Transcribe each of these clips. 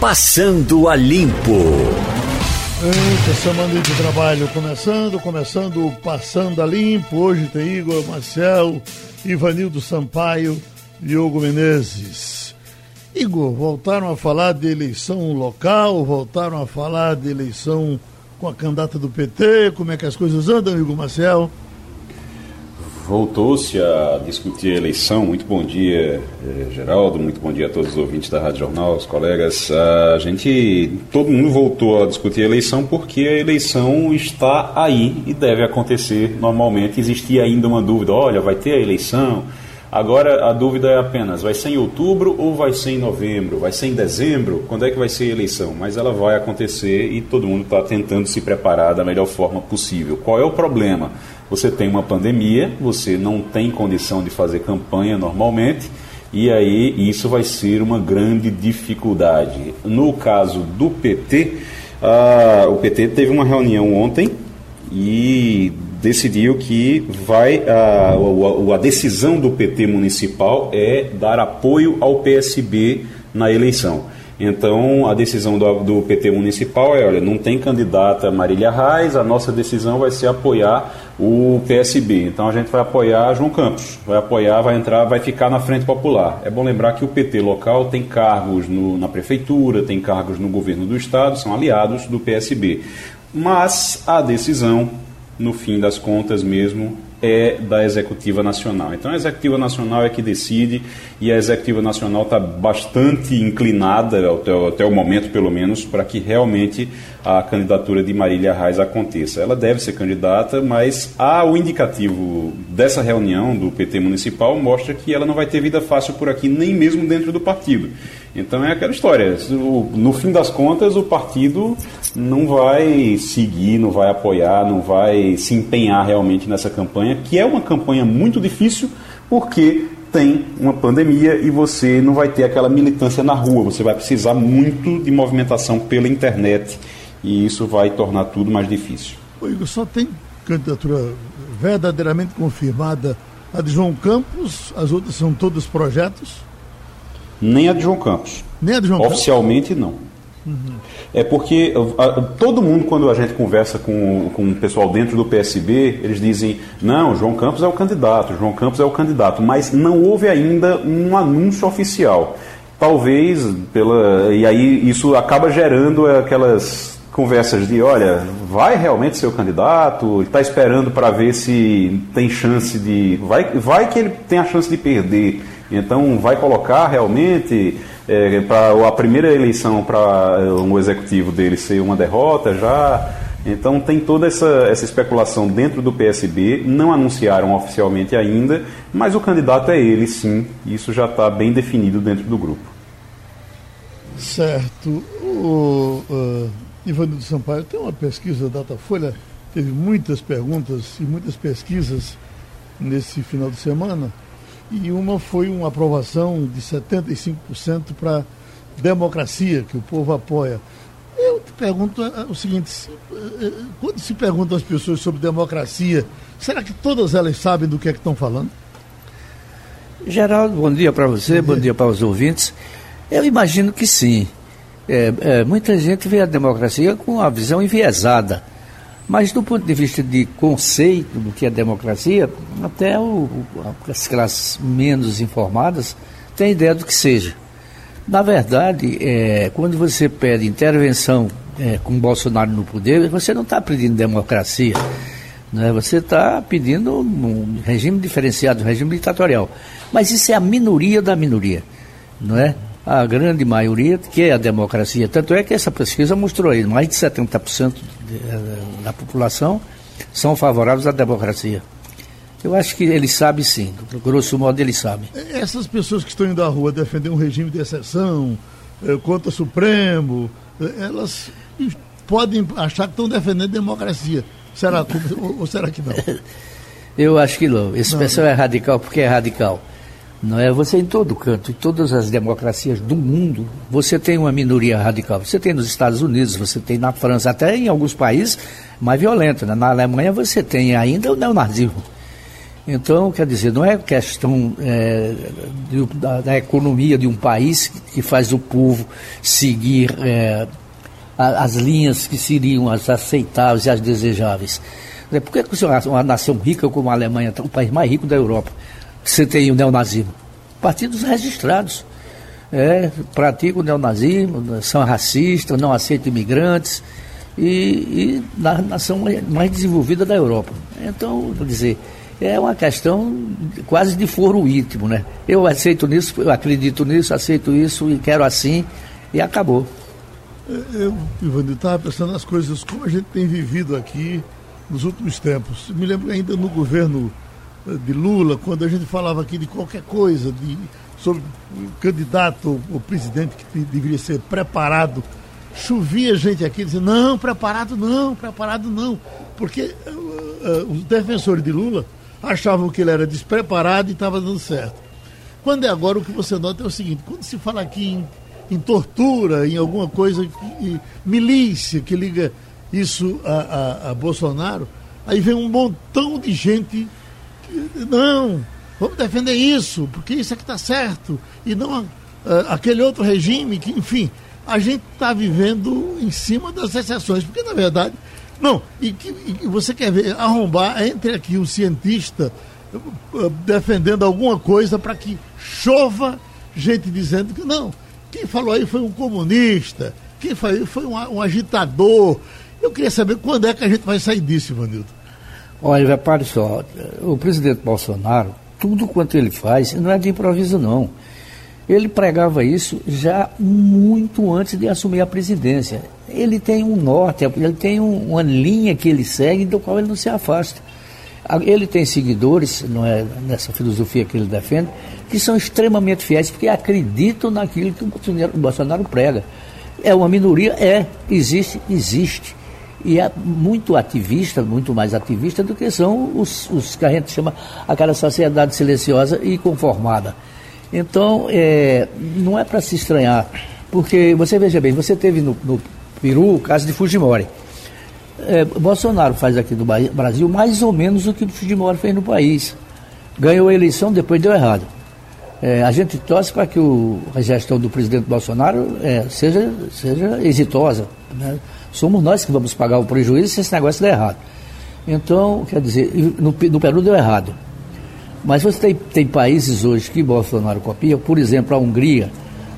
Passando a Limpo. Eita, semana de trabalho começando, começando Passando a Limpo. Hoje tem Igor Marcel, Ivanildo Sampaio, Diogo Menezes. Igor, voltaram a falar de eleição local, voltaram a falar de eleição com a candidata do PT. Como é que as coisas andam, Igor Marcel? Voltou-se a discutir a eleição. Muito bom dia, eh, Geraldo. Muito bom dia a todos os ouvintes da Rádio Jornal, os colegas. A gente, todo mundo voltou a discutir a eleição porque a eleição está aí e deve acontecer normalmente. Existia ainda uma dúvida: olha, vai ter a eleição. Agora a dúvida é apenas: vai ser em outubro ou vai ser em novembro? Vai ser em dezembro? Quando é que vai ser a eleição? Mas ela vai acontecer e todo mundo está tentando se preparar da melhor forma possível. Qual é o problema? Você tem uma pandemia, você não tem condição de fazer campanha normalmente, e aí isso vai ser uma grande dificuldade. No caso do PT, o PT teve uma reunião ontem e decidiu que vai a, a, a decisão do PT municipal é dar apoio ao PSB na eleição. Então, a decisão do, do, PT municipal é: olha, não tem candidata Marília Reis, a nossa decisão vai ser apoiar o PSB. Então, a gente vai apoiar João Campos, vai apoiar, vai entrar, vai ficar na Frente Popular. É bom lembrar que o PT local tem cargos no, na prefeitura, tem cargos no governo do estado, são aliados do PSB. Mas a decisão, no fim das contas mesmo, é da Executiva Nacional. Então a Executiva Nacional é que decide e a Executiva Nacional está bastante inclinada, até, até, o momento pelo menos, para que realmente a candidatura de Marília Reis aconteça. Ela deve ser candidata, mas há o indicativo dessa reunião do PT municipal mostra que ela não vai ter vida fácil por aqui, nem mesmo dentro do partido. Então é aquela história. No fim das contas, o partido não vai seguir, não vai apoiar, não vai se empenhar realmente nessa campanha, que é uma campanha muito difícil, porque tem uma pandemia e você não vai ter aquela militância na rua, você vai precisar muito de movimentação pela internet e isso vai tornar tudo mais difícil. O Igor, só tem candidatura verdadeiramente confirmada a de João Campos, as outras são todos projetos? Nem a de João Campos. Nem a de João Oficialmente, Campos? não. Uhum. É porque a, todo mundo, quando a gente conversa com, com o pessoal dentro do PSB, eles dizem: não, João Campos é o candidato, João Campos é o candidato, mas não houve ainda um anúncio oficial. Talvez pela. E aí isso acaba gerando aquelas conversas de: olha, vai realmente ser o candidato? Está esperando para ver se tem chance de. Vai, vai que ele tem a chance de perder. Então, vai colocar realmente é, para a primeira eleição para um executivo dele ser uma derrota já. Então tem toda essa, essa especulação dentro do PSB, não anunciaram oficialmente ainda, mas o candidato é ele sim, isso já está bem definido dentro do grupo. Certo. O uh, Ivanildo Sampaio tem uma pesquisa da Datafolha, teve muitas perguntas e muitas pesquisas nesse final de semana e uma foi uma aprovação de 75% para democracia, que o povo apoia. Eu te pergunto é, é o seguinte: é, quando se pergunta às pessoas sobre democracia, será que todas elas sabem do que é que estão falando? Geraldo, bom dia para você, bom dia. bom dia para os ouvintes. Eu imagino que sim. É, é, muita gente vê a democracia com a visão enviesada mas do ponto de vista de conceito do que é democracia, até o, as classes menos informadas têm ideia do que seja. Na verdade, é, quando você pede intervenção é, com Bolsonaro no poder, você não está pedindo democracia. Né? Você está pedindo um regime diferenciado, um regime ditatorial. Mas isso é a minoria da minoria. Não é? A grande maioria que é a democracia. Tanto é que essa pesquisa mostrou aí, mais de 70% eh, da população são favoráveis à democracia. Eu acho que ele sabe sim, grosso modo ele sabe. Essas pessoas que estão indo à rua defender um regime de exceção, eh, contra o Supremo, eh, elas podem achar que estão defendendo democracia. Será ou, ou será que não? Eu acho que não. Esse não, pessoal é radical porque é radical. Não é você em todo canto, em todas as democracias do mundo, você tem uma minoria radical. Você tem nos Estados Unidos, você tem na França, até em alguns países mais violentos. Né? Na Alemanha você tem ainda o neonazismo. Então, quer dizer, não é questão é, de, da, da, economia de um país que faz o povo seguir é, as linhas que seriam as aceitáveis e as desejáveis. Por que uma nação rica como a Alemanha, o país mais rico da Europa, você tem o neonazismo? Partidos registrados. É, praticam o neonazismo, são racistas, não aceitam imigrantes, e, e na nação mais desenvolvida da Europa. Então, vou dizer, é uma questão quase de foro íntimo, né? Eu aceito nisso, eu acredito nisso, aceito isso e quero assim, e acabou. Eu, Ivanildo, estava pensando nas coisas como a gente tem vivido aqui nos últimos tempos. Me lembro ainda no governo de Lula, quando a gente falava aqui de qualquer coisa, de, sobre o candidato ou presidente que deveria ser preparado chovia gente aqui dizendo, não, preparado não, preparado não. Porque uh, uh, os defensores de Lula achavam que ele era despreparado e estava dando certo. Quando é agora, o que você nota é o seguinte, quando se fala aqui em, em tortura, em alguma coisa, em milícia que liga isso a, a, a, Bolsonaro, aí vem um montão de gente, não, vamos defender isso, porque isso é que está certo, e não aquele outro regime que, enfim, a gente está vivendo em cima das exceções, porque na verdade, não, e, que, e você quer ver arrombar entre aqui um cientista uh, defendendo alguma coisa para que chova gente dizendo que não, quem falou aí foi um comunista, quem foi, foi um, um agitador. Eu queria saber quando é que a gente vai sair disso, Ivanildo. Olha, repare só, o presidente Bolsonaro, tudo quanto ele faz, não é de improviso não. Ele pregava isso já muito antes de assumir a presidência. Ele tem um norte, ele tem um, uma linha que ele segue do qual ele não se afasta. Ele tem seguidores, não é nessa filosofia que ele defende, que são extremamente fiéis porque acreditam naquilo que o Bolsonaro prega. É uma minoria? É. Existe? Existe. E é muito ativista, muito mais ativista do que são os, os que a gente chama aquela sociedade silenciosa e conformada. Então, é, não é para se estranhar, porque você veja bem, você teve no, no Peru o caso de Fujimori. É, Bolsonaro faz aqui no Brasil mais ou menos o que Fujimori fez no país. Ganhou a eleição, depois deu errado. É, a gente torce para que o, a gestão do presidente Bolsonaro é, seja, seja exitosa. Né? Somos nós que vamos pagar o prejuízo se esse negócio der errado. Então, quer dizer, no, no Peru deu errado. Mas você tem, tem países hoje que Bolsonaro copia, por exemplo, a Hungria.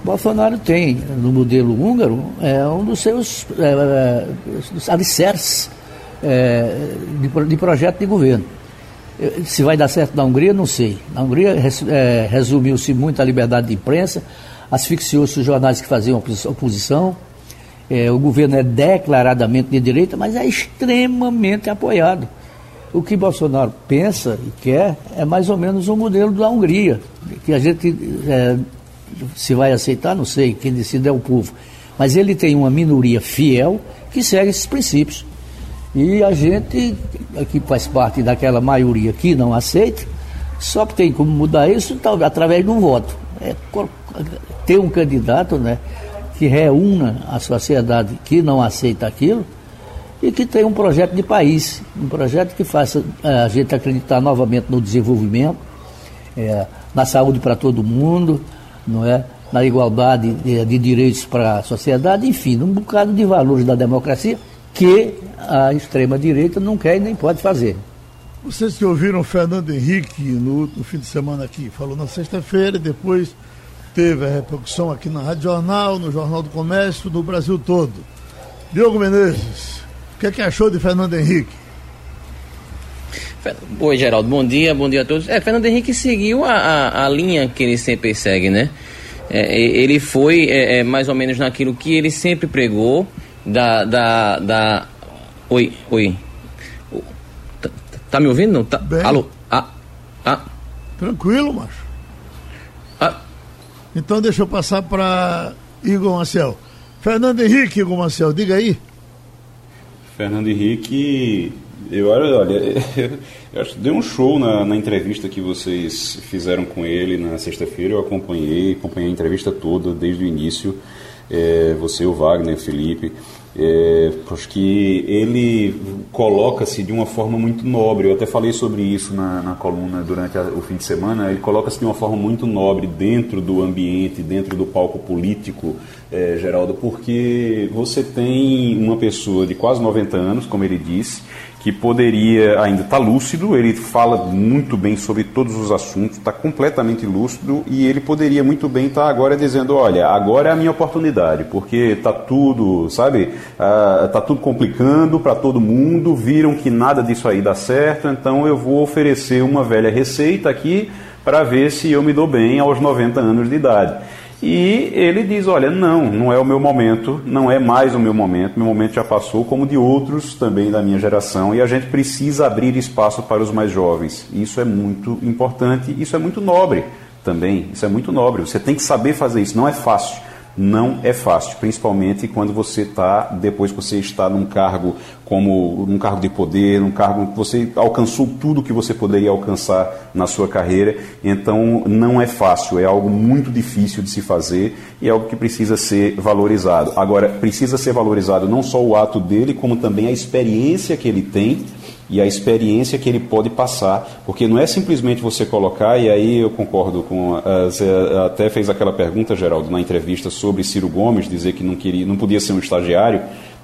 Bolsonaro tem, no modelo húngaro, é um dos seus é, dos alicerces é, de, de, projeto de governo. Se vai dar certo na Hungria, não sei. Na Hungria é, resumiu-se muito a liberdade de imprensa, asfixiou-se os jornais que faziam oposição. É, o governo é declaradamente de direita, mas é extremamente apoiado. O que Bolsonaro pensa e quer é mais ou menos o um modelo da Hungria, que a gente é, se vai aceitar, não sei, quem decide é o povo. Mas ele tem uma minoria fiel que segue esses princípios. E a gente, que faz parte daquela maioria que não aceita, só tem como mudar isso através de um voto. É ter um candidato né, que reúna a sociedade que não aceita aquilo e que tenha um projeto de país, um projeto que faça é, a gente acreditar novamente no desenvolvimento, é, na saúde para todo mundo, não é? na igualdade de, de direitos para a sociedade, enfim, um bocado de valores da democracia que a extrema-direita não quer e nem pode fazer. Vocês que ouviram Fernando Henrique no, no fim de semana aqui, falou na sexta-feira e depois teve a repercussão aqui na Rádio Jornal, no Jornal do Comércio, no Brasil todo. Diogo Menezes, que, é que achou de Fernando Henrique? Oi, Geraldo, bom dia, bom dia a todos. É, Fernando Henrique seguiu a, a, a linha que ele sempre segue, né? É, ele foi é, é, mais ou menos naquilo que ele sempre pregou, da. da, da... Oi, oi. Tá, tá me ouvindo? Não? Tá... Bem. Alô? Ah, ah. Tranquilo, macho. Então deixa eu passar para Igor Marcel. Fernando Henrique, Igor Marcel, diga aí. Fernando Henrique, eu olha, eu acho que deu um show na, na entrevista que vocês fizeram com ele na sexta-feira. Eu acompanhei, acompanhei a entrevista toda desde o início. É, você, o Wagner, o Felipe. É, porque ele coloca-se de uma forma muito nobre. Eu até falei sobre isso na, na coluna durante a, o fim de semana. Ele coloca-se de uma forma muito nobre dentro do ambiente, dentro do palco político, é, Geraldo, porque você tem uma pessoa de quase 90 anos, como ele disse, que poderia ainda estar tá lúcido, ele fala muito bem sobre todos os assuntos, está completamente lúcido e ele poderia muito bem estar tá agora dizendo, olha, agora é a minha oportunidade, porque está tudo, sabe, ah, tudo complicando para todo mundo, viram que nada disso aí dá certo, então eu vou oferecer uma velha receita aqui para ver se eu me dou bem aos 90 anos de idade. E ele diz: Olha, não, não é o meu momento, não é mais o meu momento, meu momento já passou, como de outros também da minha geração, e a gente precisa abrir espaço para os mais jovens. Isso é muito importante, isso é muito nobre também, isso é muito nobre. Você tem que saber fazer isso, não é fácil não é fácil, principalmente quando você está, depois que você está num cargo como num cargo de poder, num cargo que você alcançou tudo que você poderia alcançar na sua carreira, então não é fácil, é algo muito difícil de se fazer e é algo que precisa ser valorizado. Agora, precisa ser valorizado não só o ato dele, como também a experiência que ele tem e a experiência que ele pode passar, porque não é simplesmente você colocar, e aí eu concordo com. Você até fez aquela pergunta, Geraldo, na entrevista sobre Ciro Gomes, dizer que não, queria, não podia ser um estagiário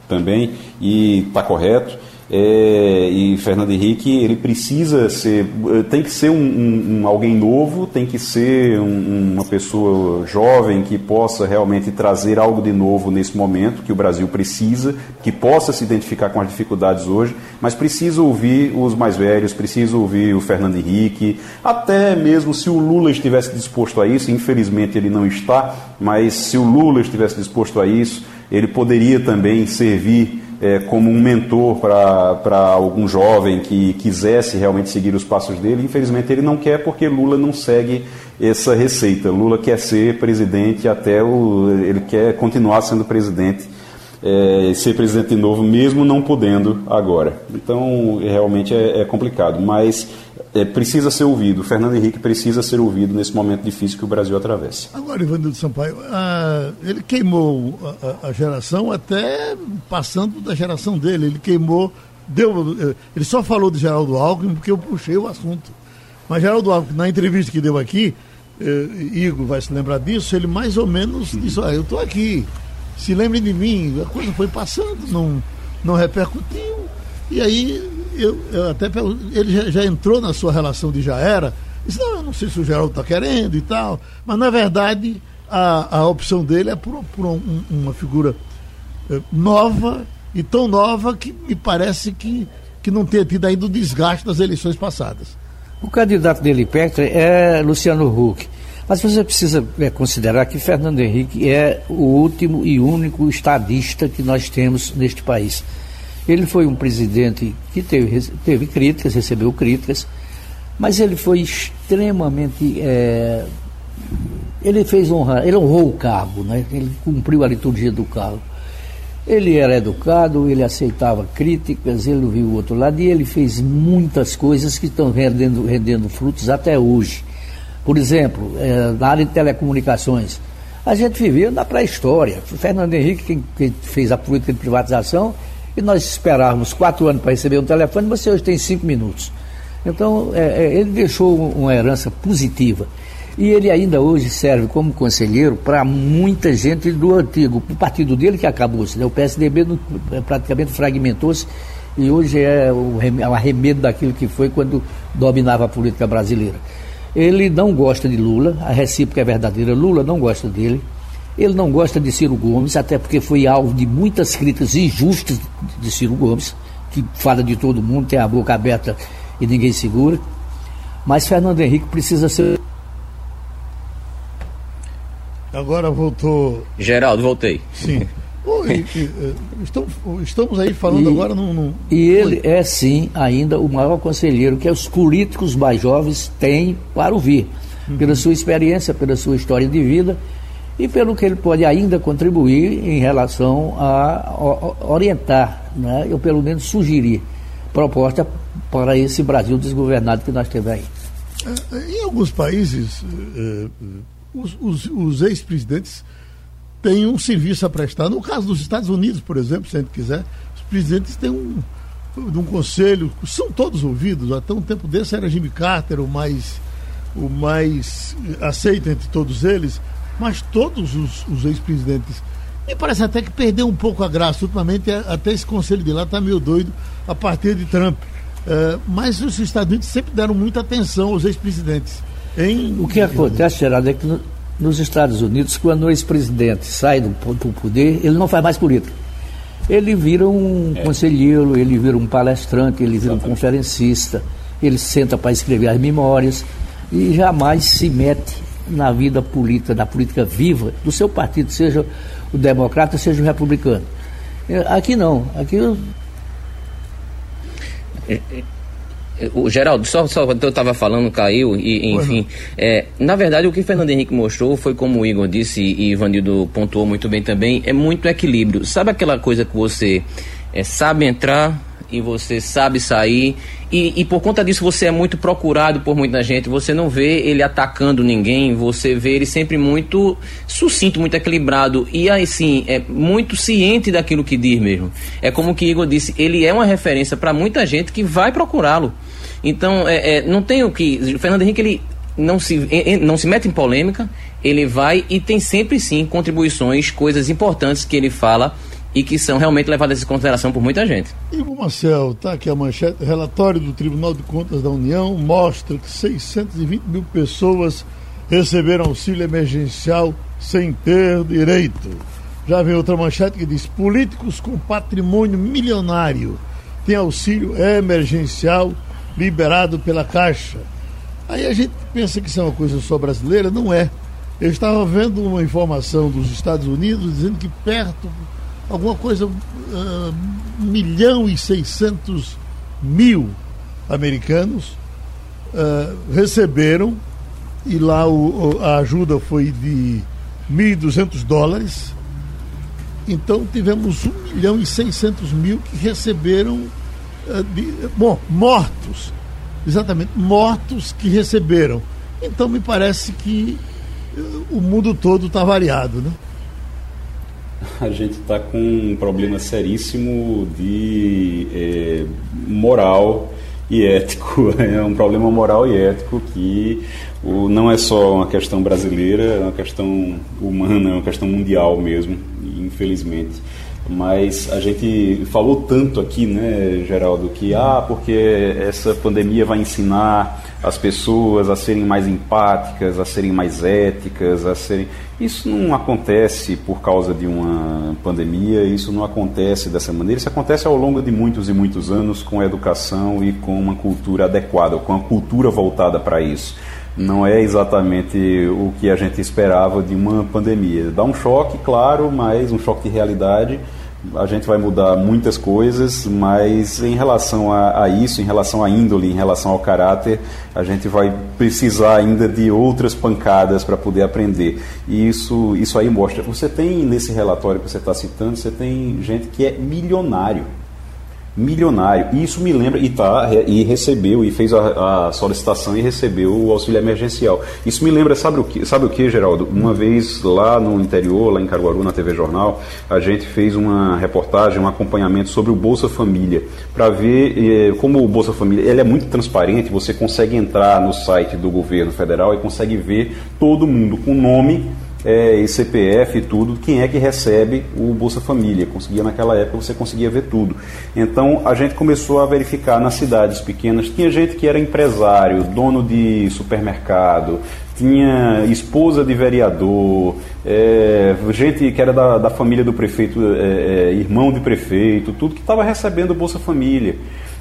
também, e está correto. É, e Fernando Henrique ele precisa ser tem que ser um, um, um alguém novo tem que ser um, uma pessoa jovem que possa realmente trazer algo de novo nesse momento que o Brasil precisa que possa se identificar com as dificuldades hoje mas precisa ouvir os mais velhos precisa ouvir o Fernando Henrique até mesmo se o Lula estivesse disposto a isso infelizmente ele não está mas se o Lula estivesse disposto a isso ele poderia também servir é, como um mentor para algum jovem que quisesse realmente seguir os passos dele. Infelizmente, ele não quer porque Lula não segue essa receita. Lula quer ser presidente até o. Ele quer continuar sendo presidente é, ser presidente de novo, mesmo não podendo agora. Então, realmente é, é complicado, mas é, precisa ser ouvido. O Fernando Henrique precisa ser ouvido nesse momento difícil que o Brasil atravessa. Agora, Ivanildo Sampaio, a, ele queimou a, a, geração até passando da geração dele. Ele queimou, deu, eh, ele só falou de Geraldo Alckmin porque eu puxei o assunto. Mas Geraldo Alckmin, na entrevista que deu aqui, eh, Igor vai se lembrar disso, ele mais ou menos disse, ah, eu estou aqui se lembrem de mim, a coisa foi passando, não, não repercutiu. E aí eu, eu até ele já, já, entrou na sua relação de já era, disse, não, eu não sei se o Geraldo está querendo e tal, mas na verdade a, a opção dele é por, por um, uma figura eh, nova e tão nova que me parece que, que não tenha tido ainda o desgaste das eleições passadas. O candidato dele, Petra, é Luciano Huck. Mas você precisa é, considerar que Fernando Henrique é o último e único estadista que nós temos neste país. Ele foi um presidente que teve, teve críticas, recebeu críticas, mas ele foi extremamente. É, ele fez honra, ele honrou o cargo, né? ele cumpriu a liturgia do cargo. Ele era educado, ele aceitava críticas, ele viu o outro lado e ele fez muitas coisas que estão rendendo, rendendo frutos até hoje. Por exemplo, é, na área de telecomunicações, a gente vivia na pré-história. Fernando Henrique, quem, quem, fez a política de privatização, e nós esperávamos quatro anos para receber um telefone, você hoje tem cinco minutos. Então, é, é, ele deixou uma herança positiva. E ele ainda hoje serve como conselheiro para muita gente do antigo, o partido dele que acabou-se, né? o PSDB é, praticamente fragmentou-se e hoje é é o arremedo daquilo que foi quando dominava a política brasileira. Ele não gosta de Lula, a recíproca é verdadeira, Lula não gosta dele. Ele não gosta de Ciro Gomes, até porque foi alvo de muitas críticas injustas de Ciro Gomes, que fala de todo mundo, tem a boca aberta e ninguém segura. Mas Fernando Henrique precisa ser. Agora voltou. Geraldo, voltei. Sim. Oi, eh, estamos, aí falando e, agora no, E ele é sim ainda o maior conselheiro que os políticos mais jovens têm para ouvir, uhum. pela sua experiência, pela sua história de vida e pelo que ele pode ainda contribuir em relação a, orientar, né, eu pelo menos sugerir proposta para esse Brasil desgovernado que nós temos aí. É, em alguns países, eh, os, os, os ex-presidentes tem um serviço a prestar. No caso dos Estados Unidos, por exemplo, se a gente quiser, os presidentes têm um, um conselho, são todos ouvidos. Até um tempo desse era Jimmy Carter o mais, o mais aceito entre todos eles, mas todos os, os ex-presidentes. Me parece até que perdeu um pouco a graça. Ultimamente, até esse conselho de lá está meio doido a partir de Trump. É, mas os Estados Unidos sempre deram muita atenção aos ex-presidentes. O que acontece, Geraldo, é que no, nos Estados Unidos, quando o ex-presidente sai do, do, poder, ele não faz mais política. Ele vira um é. conselheiro, ele vira um palestrante, ele vira Exatamente. um conferencista, ele senta para escrever as memórias e jamais se mete na vida política, na política viva do seu partido, seja o democrata, seja o republicano. É, aqui não, aqui o Geraldo, só, só eu estava falando, caiu, e enfim. É, na verdade, o que o Fernando Henrique mostrou foi, como o Igor disse e Ivanildo pontuou muito bem também, é muito equilíbrio. Sabe aquela coisa que você é, sabe entrar e você sabe sair, e, e, por conta disso você é muito procurado por muita gente, você não vê ele atacando ninguém, você vê ele sempre muito sucinto, muito equilibrado e assim, é muito ciente daquilo que diz mesmo. É como que Igor disse, ele é uma referência para muita gente que vai procurá-lo. Então, é, é, não tem o que. O Fernando Henrique, ele não se, não se mete em polêmica, ele vai e tem sempre sim contribuições, coisas importantes que ele fala e que são realmente levadas em consideração por muita gente. Igor Marcel, tá aqui a manchete. Relatório do Tribunal de Contas da União mostra que 620 mil pessoas receberam auxílio emergencial sem ter direito. Já vem outra manchete que diz: políticos com patrimônio milionário têm auxílio emergencial liberado pela Caixa. Aí a gente pensa que isso é uma coisa só brasileira, não é. Eu estava vendo uma informação dos Estados Unidos dizendo que perto alguma coisa, uh, milhão e seiscentos mil americanos uh, receberam e lá o, a ajuda foi de 1.200 dólares. Então tivemos 1 milhão e 600 mil que receberam, uh, de, bom, mortos, exatamente, mortos que receberam. Então me parece que o mundo todo está variado, né? a gente está com um problema seríssimo de é, moral e ético. É um problema moral e ético que o, não é só uma questão brasileira, é uma questão humana, é uma questão mundial mesmo, infelizmente. Mas a gente falou tanto aqui, né, Geraldo, que ah, porque essa pandemia vai ensinar as pessoas a serem mais empáticas, a serem mais éticas, a serem. Isso não acontece por causa de uma pandemia, isso não acontece dessa maneira, isso acontece ao longo de muitos e muitos anos com a educação e com uma cultura adequada, com a cultura voltada para isso não é exatamente o que a gente esperava de uma pandemia. Dá um choque, claro, mas um choque de realidade. A gente vai mudar muitas coisas, mas em relação a, a, isso, em relação à índole, em relação ao caráter, a gente vai precisar ainda de outras pancadas para poder aprender. E isso, isso aí mostra. Você tem nesse relatório que você está citando, você tem gente que é milionário milionário. E isso me lembra, e, tá, e recebeu, e fez a, a, solicitação e recebeu o auxílio emergencial. Isso me lembra, sabe o que, sabe o que, Geraldo? Uma vez lá no interior, lá em Caruaru, na TV Jornal, a gente fez uma reportagem, um acompanhamento sobre o Bolsa Família, para ver eh, como o Bolsa Família ele é muito transparente, você consegue entrar no site do governo federal e consegue ver todo mundo com nome é, e CPF e tudo, quem é que recebe o Bolsa Família. Conseguia naquela época, você conseguia ver tudo. Então a gente começou a verificar nas cidades pequenas, tinha gente que era empresário, dono de supermercado, tinha esposa de vereador, é, gente que era da, da família do prefeito, é, é irmão de prefeito, tudo que estava recebendo Bolsa Família.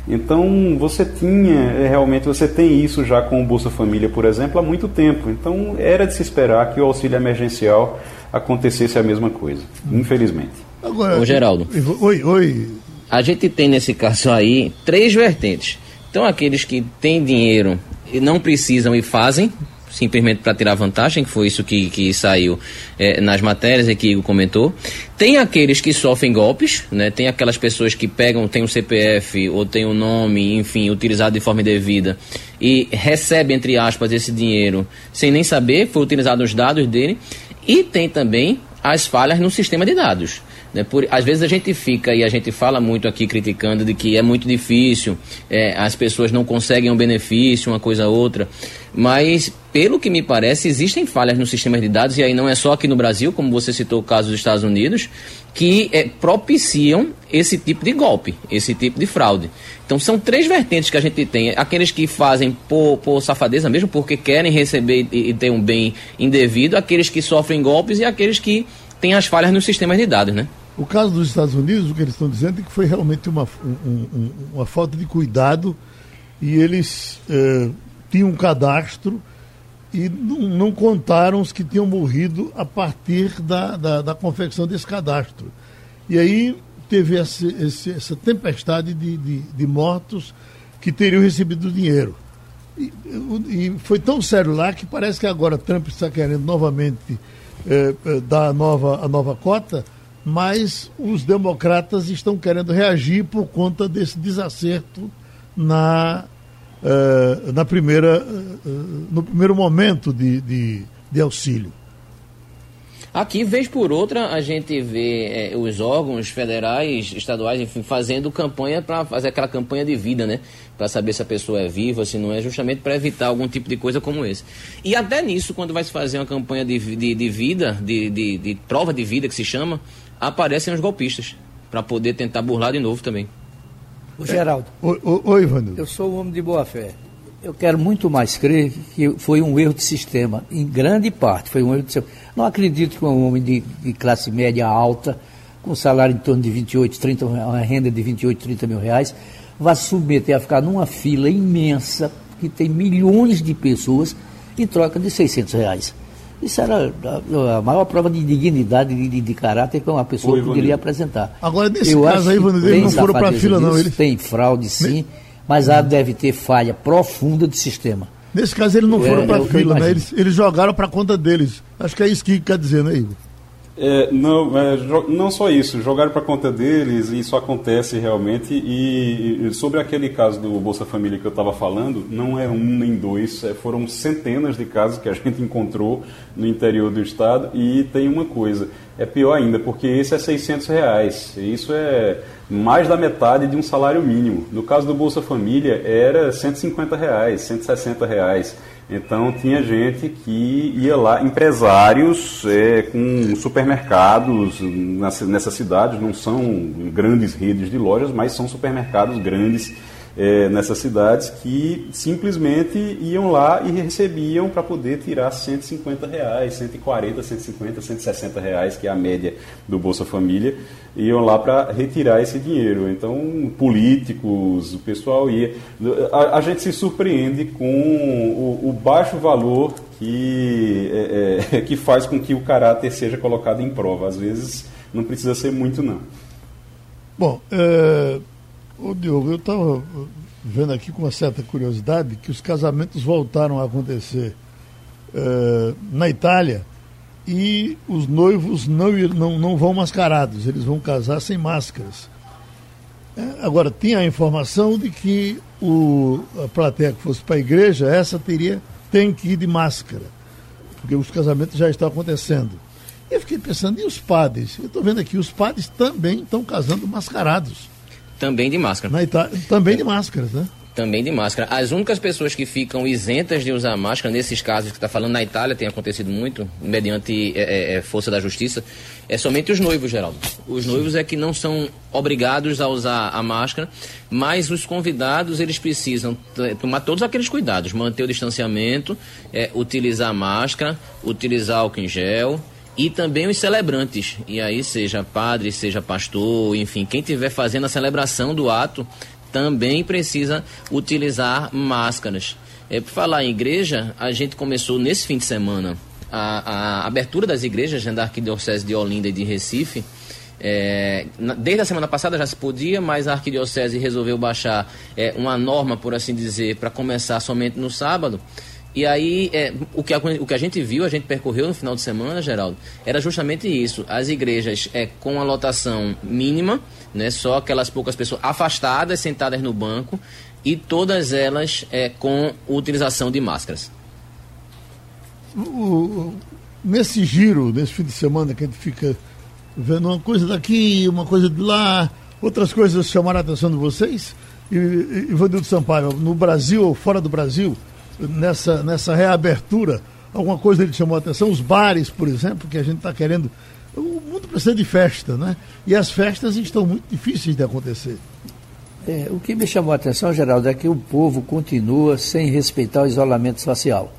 Então você tinha, é, realmente você tem isso já com o Bolsa Família, por exemplo, há muito tempo. Então era de se esperar que o auxílio emergencial acontecesse a mesma coisa, infelizmente. Agora, Ô, Geraldo. Oi, oi. A gente tem nesse caso aí três vertentes. Então aqueles que têm dinheiro e não precisam e fazem, simplesmente para tirar vantagem, que foi isso que, que saiu é, nas matérias e que Igor comentou. Tem aqueles que sofrem golpes, né? Tem aquelas pessoas que pegam, tem um CPF ou tem um nome, enfim, utilizado de forma indevida e recebe, entre aspas, esse dinheiro sem nem saber, foi utilizado os dados dele. E tem também as falhas no sistema de dados. Né? Por, às vezes a gente fica e a gente fala muito aqui criticando de que é muito difícil, é, as pessoas não conseguem um benefício, uma coisa ou outra. Mas, pelo que me parece, existem falhas no sistema de dados, e aí não é só aqui no Brasil, como você citou o caso dos Estados Unidos, que é, propiciam esse tipo de golpe, esse tipo de fraude. Então são três vertentes que a gente tem. Aqueles que fazem por, por safadeza mesmo, porque querem receber e, e ter um bem indevido, aqueles que sofrem golpes e aqueles que têm as falhas nos sistemas de dados, né? O caso dos Estados Unidos, o que eles estão dizendo é que foi realmente uma, um, um, uma falta de cuidado e eles eh, tinham um cadastro e não, não, contaram os que tinham morrido a partir da, da, da confecção desse cadastro. E aí teve esse, esse, essa tempestade de, de, de, mortos que teriam recebido dinheiro. E, e, foi tão sério lá que parece que agora Trump está querendo novamente eh, eh dar a nova, a nova cota mas os democratas estão querendo reagir por conta desse desacerto na, uh, na primeira, uh, no primeiro momento de, de, de, auxílio. Aqui, vez por outra, a gente vê os órgãos federais, estaduais, enfim, fazendo campanha para fazer aquela campanha de vida, né? Para saber se a pessoa é viva, se não é, justamente para evitar algum tipo de coisa como esse. E até nisso, quando vai se fazer uma campanha de, de, de vida, de, de prova de vida que se chama, aparecem os golpistas para poder tentar burlar de novo também. O Geraldo. Oi, oi, Ivanildo. Eu sou um homem de boa fé. Eu quero muito mais crer que foi um erro de sistema, em grande parte foi um erro de sistema. Não acredito que um homem de, de classe média alta, com salário em torno de 28, 30, uma renda de 28, 30 mil reais, vá submeter a ficar numa fila imensa, que tem milhões de pessoas, em troca de 600 reais. Isso era a, maior prova de dignidade, de, de, de caráter que uma pessoa Oi, poderia apresentar. Agora, nesse Eu caso aí, Vanildo, eles não foram para a fila, não. Eles... Tem fraude, sim, mas há deve ter falha profunda do sistema. Nesse caso, eles não foram é, para a é fila, né? Eles, eles jogaram para a conta deles. Acho que é isso que quer dizer, né, Igor? É, não, é, não só isso, jogaram para conta deles, e isso acontece realmente. E, e, sobre aquele caso do Bolsa Família que eu estava falando, não é um nem dois, é, foram centenas de casos que a gente encontrou no interior do estado. E tem uma coisa, é pior ainda, porque esse é 600 reais, isso é mais da metade de um salário mínimo. No caso do Bolsa Família, era 150 reais, 160 reais. Então tinha gente que ia lá, empresários é, com supermercados nessas cidades, não são grandes redes de lojas, mas são supermercados grandes é, nessas cidades que simplesmente iam lá e recebiam para poder tirar 150 reais, 140, 150, 160 reais, que é a média do Bolsa Família, iam lá para retirar esse dinheiro. Então, políticos, o pessoal ia. A, a gente se surpreende com o, o baixo valor que, é, é, que faz com que o caráter seja colocado em prova. Às vezes não precisa ser muito, não. Bom, é, Ô Diogo, eu estava vendo aqui com uma certa curiosidade que os casamentos voltaram a acontecer uh, na Itália e os noivos não, não, não vão mascarados, eles vão casar sem máscaras. É, agora, tinha a informação de que o, a plateia que fosse para a igreja, essa teria, tem que ir de máscara, porque os casamentos já estão acontecendo. E eu fiquei pensando, e os padres? Eu estou vendo aqui, os padres também estão casando mascarados. Também de máscara. Na Itália, também de máscaras, né? Também de máscara. As únicas pessoas que ficam isentas de usar máscara, nesses casos que está falando na Itália, tem acontecido muito, mediante é, é, é, força da justiça, é somente os noivos, Geraldo. Os noivos é que não são obrigados a usar a máscara, mas os convidados, eles precisam tomar todos aqueles cuidados, manter o distanciamento, é, utilizar a máscara, utilizar álcool em gel, e também os celebrantes. E aí, seja padre, seja pastor, enfim, quem estiver fazendo a celebração do ato também precisa utilizar máscaras. É, por falar em igreja, a gente começou nesse fim de semana a, a abertura das igrejas da Arquidiocese de Olinda e de Recife. É, desde a semana passada já se podia, mas a Arquidiocese resolveu baixar é, uma norma, por assim dizer, para começar somente no sábado. E aí, é, o, que a, o que a gente viu, a gente percorreu no final de semana, Geraldo, era justamente isso. As igrejas é, com a lotação mínima, né, só aquelas poucas pessoas afastadas, sentadas no banco, e todas elas é, com utilização de máscaras. O, nesse giro, nesse fim de semana que a gente fica vendo uma coisa daqui, uma coisa de lá, outras coisas chamaram a atenção de vocês? E, Ivanildo Sampaio, no Brasil ou fora do Brasil, nessa, nessa reabertura, alguma coisa ele chamou a atenção? Os bares, por exemplo, que a gente está querendo. O mundo precisa de festa, né? E as festas estão muito difíceis de acontecer. É, o que me chamou a atenção, Geraldo, é que o povo continua sem respeitar o isolamento social.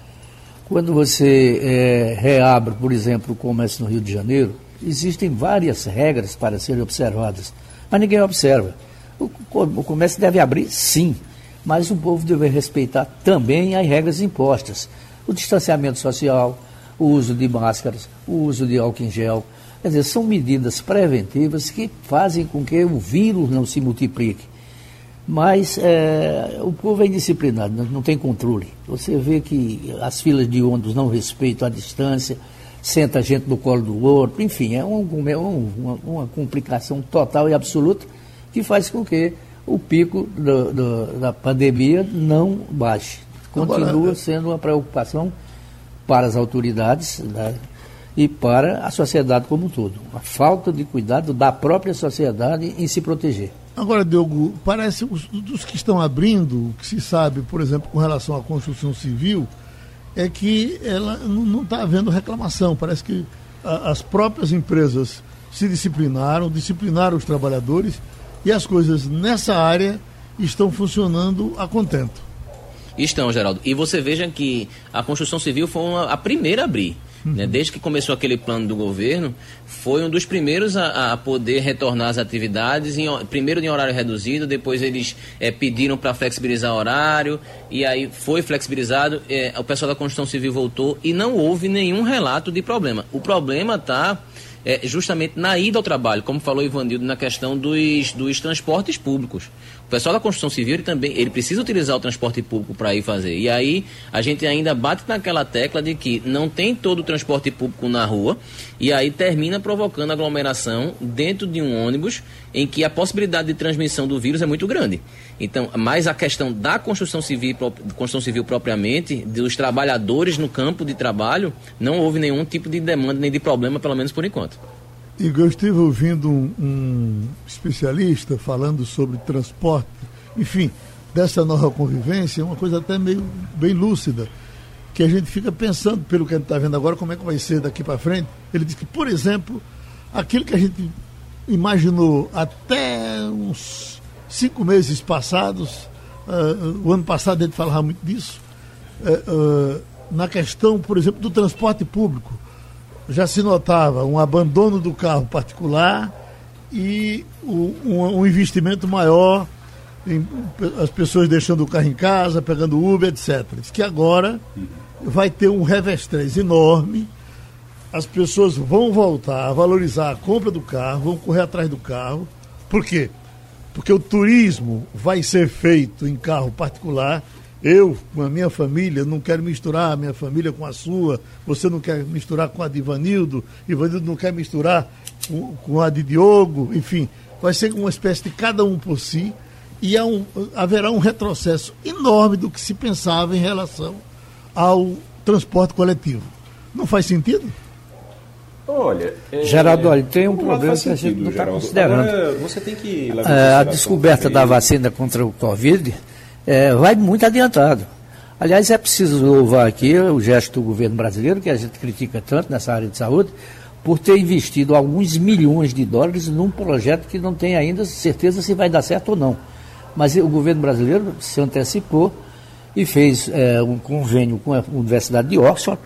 Quando você é, reabre, por exemplo, o comércio no Rio de Janeiro, existem várias regras para serem observadas, mas ninguém observa. O, o comércio deve abrir, sim, mas o povo deve respeitar também as regras impostas. O distanciamento social, o uso de máscaras, o uso de álcool em gel. Quer dizer, são medidas preventivas que fazem com que o vírus não se multiplique. Mas é, o povo é indisciplinado, não tem controle. Você vê que as filas de ônibus não respeitam a distância, senta a gente no colo do outro, enfim, é, é um, uma, uma, complicação total e absoluta que faz com que o pico do, do, da pandemia não baixe. Continua Agora, sendo uma preocupação para as autoridades né, e para a sociedade como um todo. A falta de cuidado da própria sociedade em se proteger. Agora, Diogo, parece os, dos que estão abrindo, o que se sabe, por exemplo, com relação à construção civil, é que ela não está havendo reclamação. Parece que a, as próprias empresas se disciplinaram, disciplinaram os trabalhadores e as coisas nessa área estão funcionando a contento. Estão, Geraldo. E você veja que a construção civil foi uma, a primeira a abrir. Né? Uhum. Desde que começou aquele plano do governo, foi um dos primeiros a, a poder retornar às atividades, em, primeiro em horário reduzido, depois eles é, pediram para flexibilizar o horário, e aí foi flexibilizado, é, o pessoal da construção civil voltou e não houve nenhum relato de problema. O problema está é, justamente na ida ao trabalho, como falou Ivanildo, na questão dos, dos transportes públicos. O pessoal da construção civil ele também ele precisa utilizar o transporte público para ir fazer. E aí a gente ainda bate naquela tecla de que não tem todo o transporte público na rua e aí termina provocando aglomeração dentro de um ônibus em que a possibilidade de transmissão do vírus é muito grande. Então, mais a questão da construção civil, construção civil propriamente, dos trabalhadores no campo de trabalho, não houve nenhum tipo de demanda nem de problema, pelo menos por enquanto. Igor, eu estive ouvindo um, um especialista falando sobre transporte, enfim, dessa nova convivência, uma coisa até meio bem lúcida, que a gente fica pensando, pelo que a gente está vendo agora, como é que vai ser daqui para frente. Ele diz que, por exemplo, aquilo que a gente imaginou até uns cinco meses passados, uh, o ano passado a gente falava muito disso, uh, uh, na questão, por exemplo, do transporte público já se notava um abandono do carro particular e um, um investimento maior em, as pessoas deixando o carro em casa, pegando Uber, etc. Diz que agora vai ter um revestrez enorme, as pessoas vão voltar a valorizar a compra do carro, vão correr atrás do carro. Por quê? Porque o turismo vai ser feito em carro particular eu, com a minha família, não quero misturar a minha família com a sua, você não quer misturar com a de Ivanildo, Ivanildo não quer misturar com, com a de Diogo, enfim, vai ser uma espécie de cada um por si e um, haverá um retrocesso enorme do que se pensava em relação ao transporte coletivo. Não faz sentido? Olha, é, Geraldo, olha, tem um problema que a gente não está considerando. Agora, você tem que é, a descoberta da vacina contra o Covid é, vai muito adiantado. Aliás, é preciso louvar aqui o gesto do governo brasileiro, que a gente critica tanto nessa área de saúde, por ter investido alguns milhões de dólares num projeto que não tem ainda certeza se vai dar certo ou não. Mas o governo brasileiro se antecipou e fez é, um convênio com a Universidade de Oxford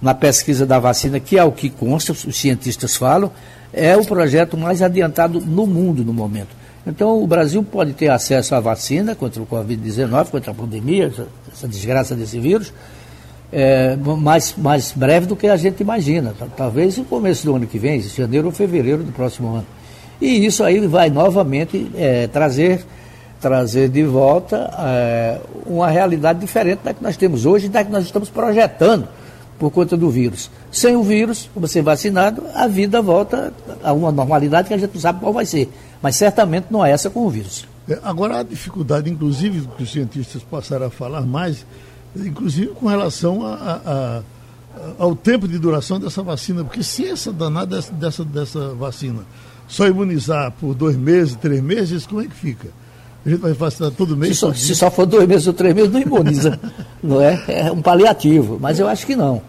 na pesquisa da vacina, que é o que consta, os cientistas falam, é o projeto mais adiantado no mundo no momento. Então, o Brasil pode ter acesso à vacina contra o Covid-19, contra a pandemia, essa, desgraça desse vírus, é, mais, mais breve do que a gente imagina. Talvez no começo do ano que vem, janeiro ou fevereiro do próximo ano. E isso aí vai novamente é, trazer, trazer de volta é, uma realidade diferente da que nós temos hoje e da que nós estamos projetando por conta do vírus. Sem o vírus, você vacinado, a vida volta a uma normalidade que a gente não sabe qual vai ser mas certamente não é essa com o vírus. É, agora, a dificuldade, inclusive, que os cientistas passaram a falar mais, inclusive com relação a, a, ao tempo de duração dessa vacina, porque se essa danada dessa, dessa, dessa vacina só imunizar por dois meses, três meses, como é que fica? A gente vai vacinar todo mês? Se só, se só for dois meses ou três meses, não imuniza. não é? É um paliativo, mas eu acho que não.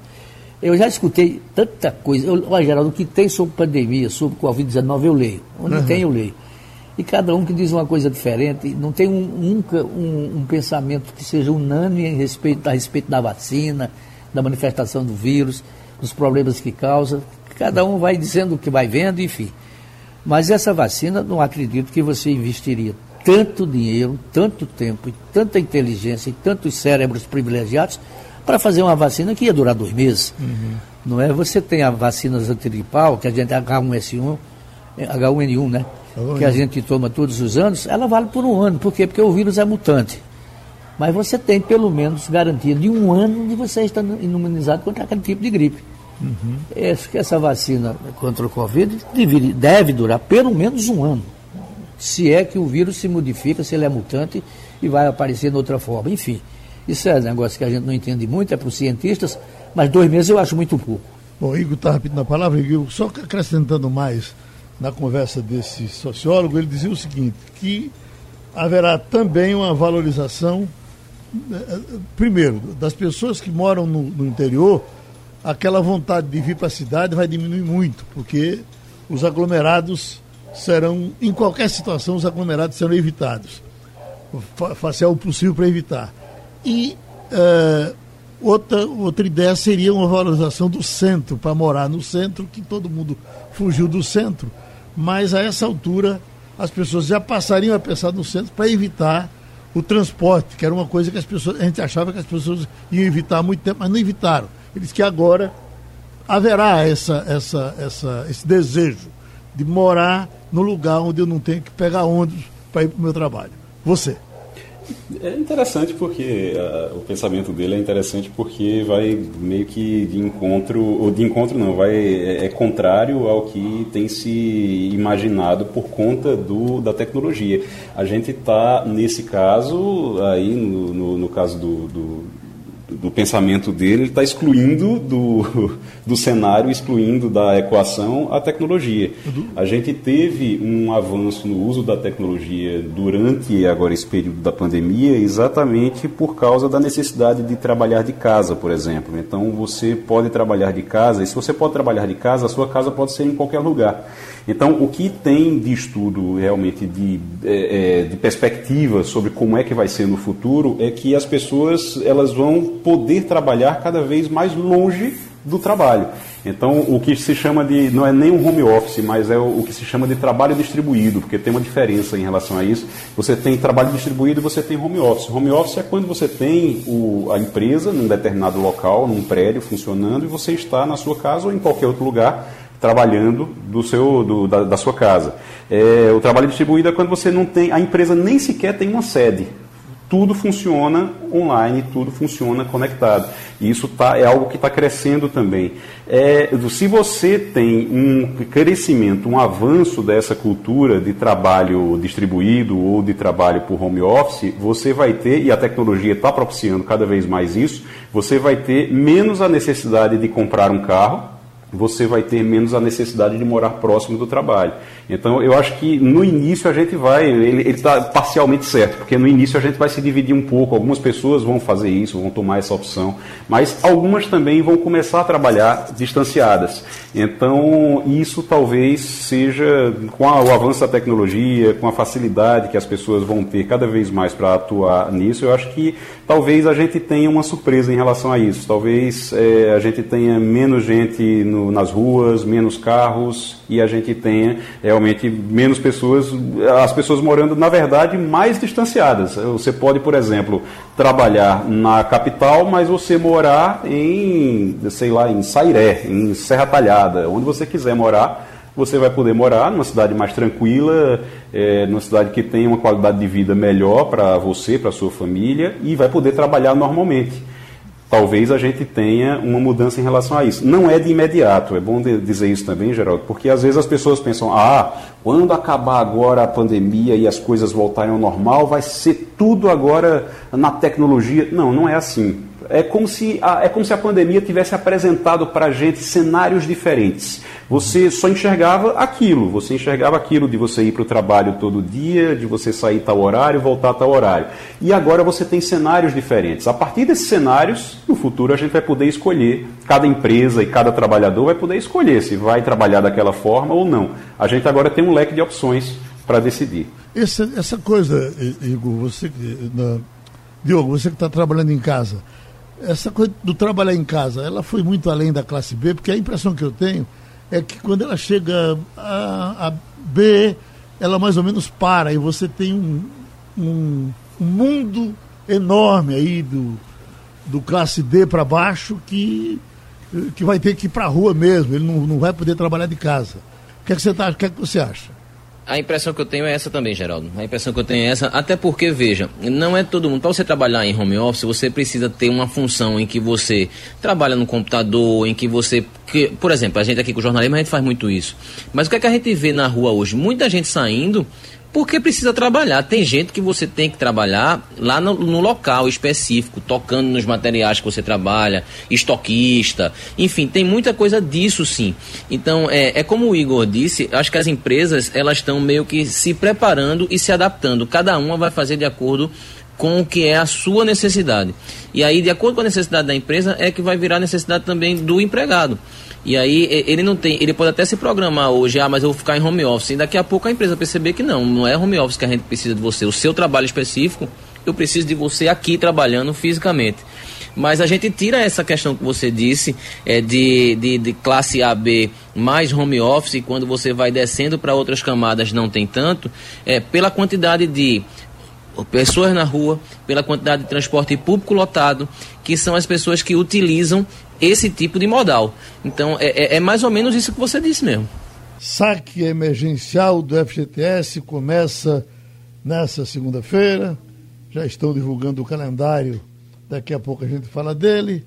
Eu já escutei tanta coisa. Eu, ó, Geraldo, o que tem sobre pandemia, sobre Covid-19, eu leio. Onde uhum. tem, eu leio. E cada um que diz uma coisa diferente, não tem um, nunca um, um, pensamento que seja unânime a respeito, a respeito da vacina, da manifestação do vírus, dos problemas que causa. Cada um vai dizendo o que vai vendo, enfim. Mas essa vacina, não acredito que você investiria tanto dinheiro, tanto tempo, e tanta inteligência e tantos cérebros privilegiados para fazer uma vacina que ia durar dois meses. Uhum. Não é? Você tem a vacina antigripal, que a gente H1S1, H1N1, né? Que a gente toma todos os anos, ela vale por um ano. Por quê? Porque o vírus é mutante. Mas você tem pelo menos garantia de um ano de você estar imunizado contra aquele tipo de gripe. Uhum. Essa vacina contra o Covid deve, deve durar pelo menos um ano se é que o vírus se modifica, se ele é mutante e vai aparecer de outra forma. Enfim, isso é um negócio que a gente não entende muito, é para os cientistas, mas dois meses eu acho muito pouco. Bom, Igor está repetindo a palavra, Igor, só acrescentando mais na conversa desse sociólogo, ele dizia o seguinte, que haverá também uma valorização, eh, primeiro, das pessoas que moram no, no interior, aquela vontade de vir para a cidade vai diminuir muito, porque os aglomerados serão, em qualquer situação, os aglomerados serão evitados. Faça o possível para evitar. E uh, outra, outra ideia seria uma valorização do centro, para morar no centro, que todo mundo fugiu do centro. Mas a essa altura as pessoas já passariam a pensar no centro para evitar o transporte, que era uma coisa que as pessoas, a gente achava que as pessoas iam evitar há muito tempo, mas não evitaram. Eles que agora haverá essa, essa, essa, esse desejo de morar no lugar onde eu não tenho que pegar ônibus para ir para o meu trabalho. Você. É interessante porque uh, o pensamento dele é interessante porque vai meio que de encontro, ou de encontro não, vai é, é contrário ao que tem se imaginado por conta do, da tecnologia. A gente está, nesse caso, aí no, no, no caso do, do do pensamento dele, ele está excluindo do, do cenário, excluindo da equação a tecnologia. Uhum. A gente teve um avanço no uso da tecnologia durante agora esse período da pandemia, exatamente por causa da necessidade de trabalhar de casa, por exemplo. Então você pode trabalhar de casa, e se você pode trabalhar de casa, a sua casa pode ser em qualquer lugar. Então, o que tem de estudo realmente de, é, é, de perspectiva sobre como é que vai ser no futuro é que as pessoas elas vão poder trabalhar cada vez mais longe do trabalho. Então, o que se chama de, não é nem um home office, mas é o, o, que se chama de trabalho distribuído, porque tem uma diferença em relação a isso. Você tem trabalho distribuído e você tem home office. Home office é quando você tem o, a empresa num determinado local, num prédio funcionando, e você está na sua casa ou em qualquer outro lugar trabalhando do seu, do, da, da, sua casa. É, o trabalho distribuído é quando você não tem, a empresa nem sequer tem uma sede. Tudo funciona online, tudo funciona conectado. E isso tá, é algo que está crescendo também. É, se você tem um crescimento, um avanço dessa cultura de trabalho distribuído ou de trabalho por home office, você vai ter, e a tecnologia está propiciando cada vez mais isso, você vai ter menos a necessidade de comprar um carro, você vai ter menos a necessidade de morar próximo do trabalho. Então, eu acho que no início a gente vai, ele está parcialmente certo, porque no início a gente vai se dividir um pouco. Algumas pessoas vão fazer isso, vão tomar essa opção, mas algumas também vão começar a trabalhar distanciadas. Então, isso talvez seja, com o avanço da tecnologia, com a facilidade que as pessoas vão ter cada vez mais para atuar nisso, eu acho que talvez a gente tenha uma surpresa em relação a isso. Talvez é, a gente tenha menos gente no, nas ruas, menos carros e a gente tenha realmente menos pessoas, as pessoas morando, na verdade, mais distanciadas. Você pode, por exemplo, trabalhar na capital, mas você morar em, sei lá, em Sairé, em Serra Talhada, onde você quiser morar você vai poder morar numa cidade mais tranquila, é, numa cidade que tem uma qualidade de vida melhor para você, para sua família e vai poder trabalhar normalmente talvez a gente tenha uma mudança em relação a isso. Não é de imediato, é bom dizer isso também, Geraldo, porque às vezes as pessoas pensam, ah, quando acabar agora a pandemia e as coisas voltarem ao normal, vai ser tudo agora na tecnologia. Não, não é assim. É como se a, é como se a pandemia tivesse apresentado para a gente cenários diferentes. Você só enxergava aquilo, você enxergava aquilo de você ir para o trabalho todo dia, de você sair tal horário, voltar tal horário. E agora você tem cenários diferentes. A partir desses cenários, no futuro a gente vai poder escolher, cada empresa e cada trabalhador vai poder escolher se vai trabalhar daquela forma ou não. A gente agora tem um leque de opções para decidir. Essa, essa coisa, Igor, você, na, Diogo, você que está trabalhando em casa, essa coisa do trabalhar em casa, ela foi muito além da classe B, porque a impressão que eu tenho é que quando ela chega a, a B, ela mais ou menos para e você tem um, um, um mundo enorme aí do, do classe D para baixo que, que vai ter que ir para a rua mesmo, ele não, não vai poder trabalhar de casa. O que, é que, você, tá, o que, é que você acha? A impressão que eu tenho é essa também, Geraldo. A impressão que eu tenho é essa, até porque, veja, não é todo mundo. Para você trabalhar em home office, você precisa ter uma função em que você trabalha no computador, em que você. Que, por exemplo, a gente aqui com o jornalismo, a gente faz muito isso. Mas o que é que a gente vê na rua hoje? Muita gente saindo porque precisa trabalhar. Tem gente que você tem que trabalhar lá no, no, local específico, tocando nos materiais que você trabalha, estoquista, enfim, tem muita coisa disso sim. Então, é, é como o Igor disse, acho que as empresas elas estão meio que se preparando e se adaptando. Cada uma vai fazer de acordo com o que é a sua necessidade. E aí, de acordo com a necessidade da empresa, é que vai virar necessidade também do empregado. E aí ele não tem, ele pode até se programar hoje, ah, mas eu vou ficar em home office. E daqui a pouco a empresa perceber que não, não é home office que a gente precisa de você. O seu trabalho específico, eu preciso de você aqui trabalhando fisicamente. Mas a gente tira essa questão que você disse é, de, de, de classe AB mais home office, quando você vai descendo para outras camadas não tem tanto, é, pela quantidade de pessoas na rua, pela quantidade de transporte público lotado, que são as pessoas que utilizam esse tipo de modal. Então, é, é, é mais ou menos isso que você disse mesmo. Saque emergencial do FGTS começa nessa segunda-feira. Já estão divulgando o calendário, daqui a pouco a gente fala dele.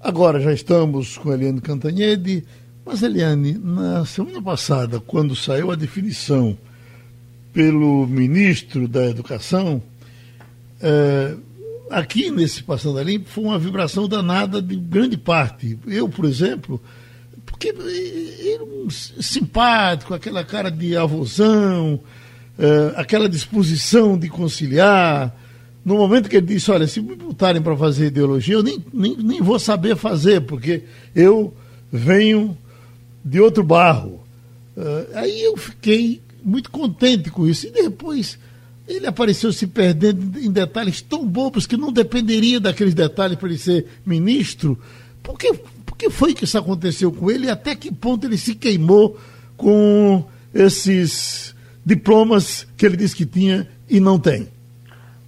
Agora já estamos com Eliane Cantanhede. Mas, Eliane, na semana passada, quando saiu a definição pelo ministro da Educação, é, aqui nesse Passando a Limpo foi uma vibração danada de grande parte. Eu, por exemplo, porque ele um simpático, aquela cara de avosão, é, aquela disposição de conciliar. No momento que ele disse, olha, se me botarem para fazer ideologia, eu nem, nem, nem vou saber fazer, porque eu venho de outro barro. Uh, aí eu fiquei muito contente com isso. E depois ele apareceu se perdendo em detalhes tão bobos que não dependeria daqueles detalhes para ele ser ministro. Por que, por que foi que isso aconteceu com ele e até que ponto ele se queimou com esses diplomas que ele disse que tinha e não tem?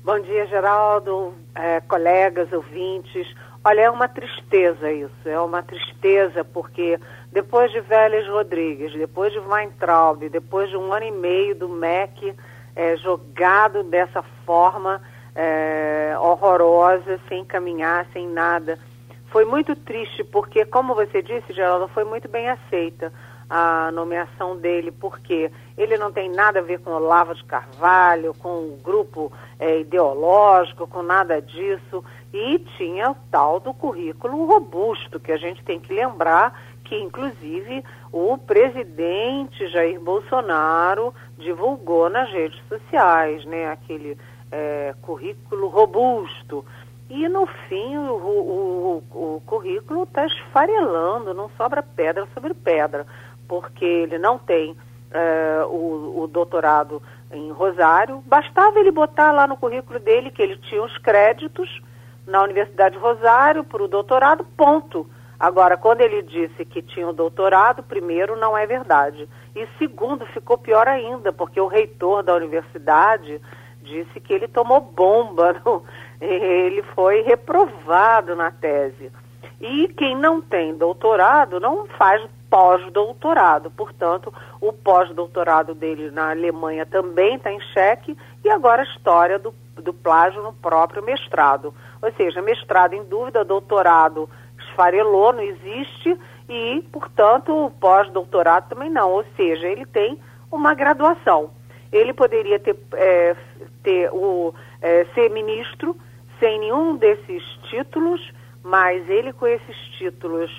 Bom dia, Geraldo, é, colegas, ouvintes. Olha, é uma tristeza isso, é uma tristeza porque depois de Vélez Rodrigues, depois de Weintraub, depois de um ano e meio do MEC é, jogado dessa forma é, horrorosa, sem caminhar, sem nada. Foi muito triste, porque, como você disse, Geraldo, foi muito bem aceita a nomeação dele, porque ele não tem nada a ver com Olavo de Carvalho, com o grupo é, ideológico, com nada disso, e tinha o tal do currículo robusto, que a gente tem que lembrar que, inclusive, o presidente Jair Bolsonaro divulgou nas redes sociais, né, aquele é, currículo robusto. E no fim o, o, o, currículo está esfarelando, não sobra pedra sobre pedra, porque ele não tem é, o, o doutorado em Rosário. Bastava ele botar lá no currículo dele que ele tinha os créditos na Universidade de Rosário para o doutorado, ponto. Agora, quando ele disse que tinha o doutorado, primeiro, não é verdade. E segundo, ficou pior ainda, porque o reitor da universidade disse que ele tomou bomba, ele foi reprovado na tese. E quem não tem doutorado não faz pós-doutorado. Portanto, o pós-doutorado dele na Alemanha também está em xeque e agora a história do, do plágio no próprio mestrado. Ou seja, mestrado em dúvida, doutorado esfarelou, não existe, e, portanto, o pós-doutorado também não. Ou seja, ele tem uma graduação. Ele poderia ter, é, ter o, é, ser ministro sem nenhum desses títulos, mas ele com esses títulos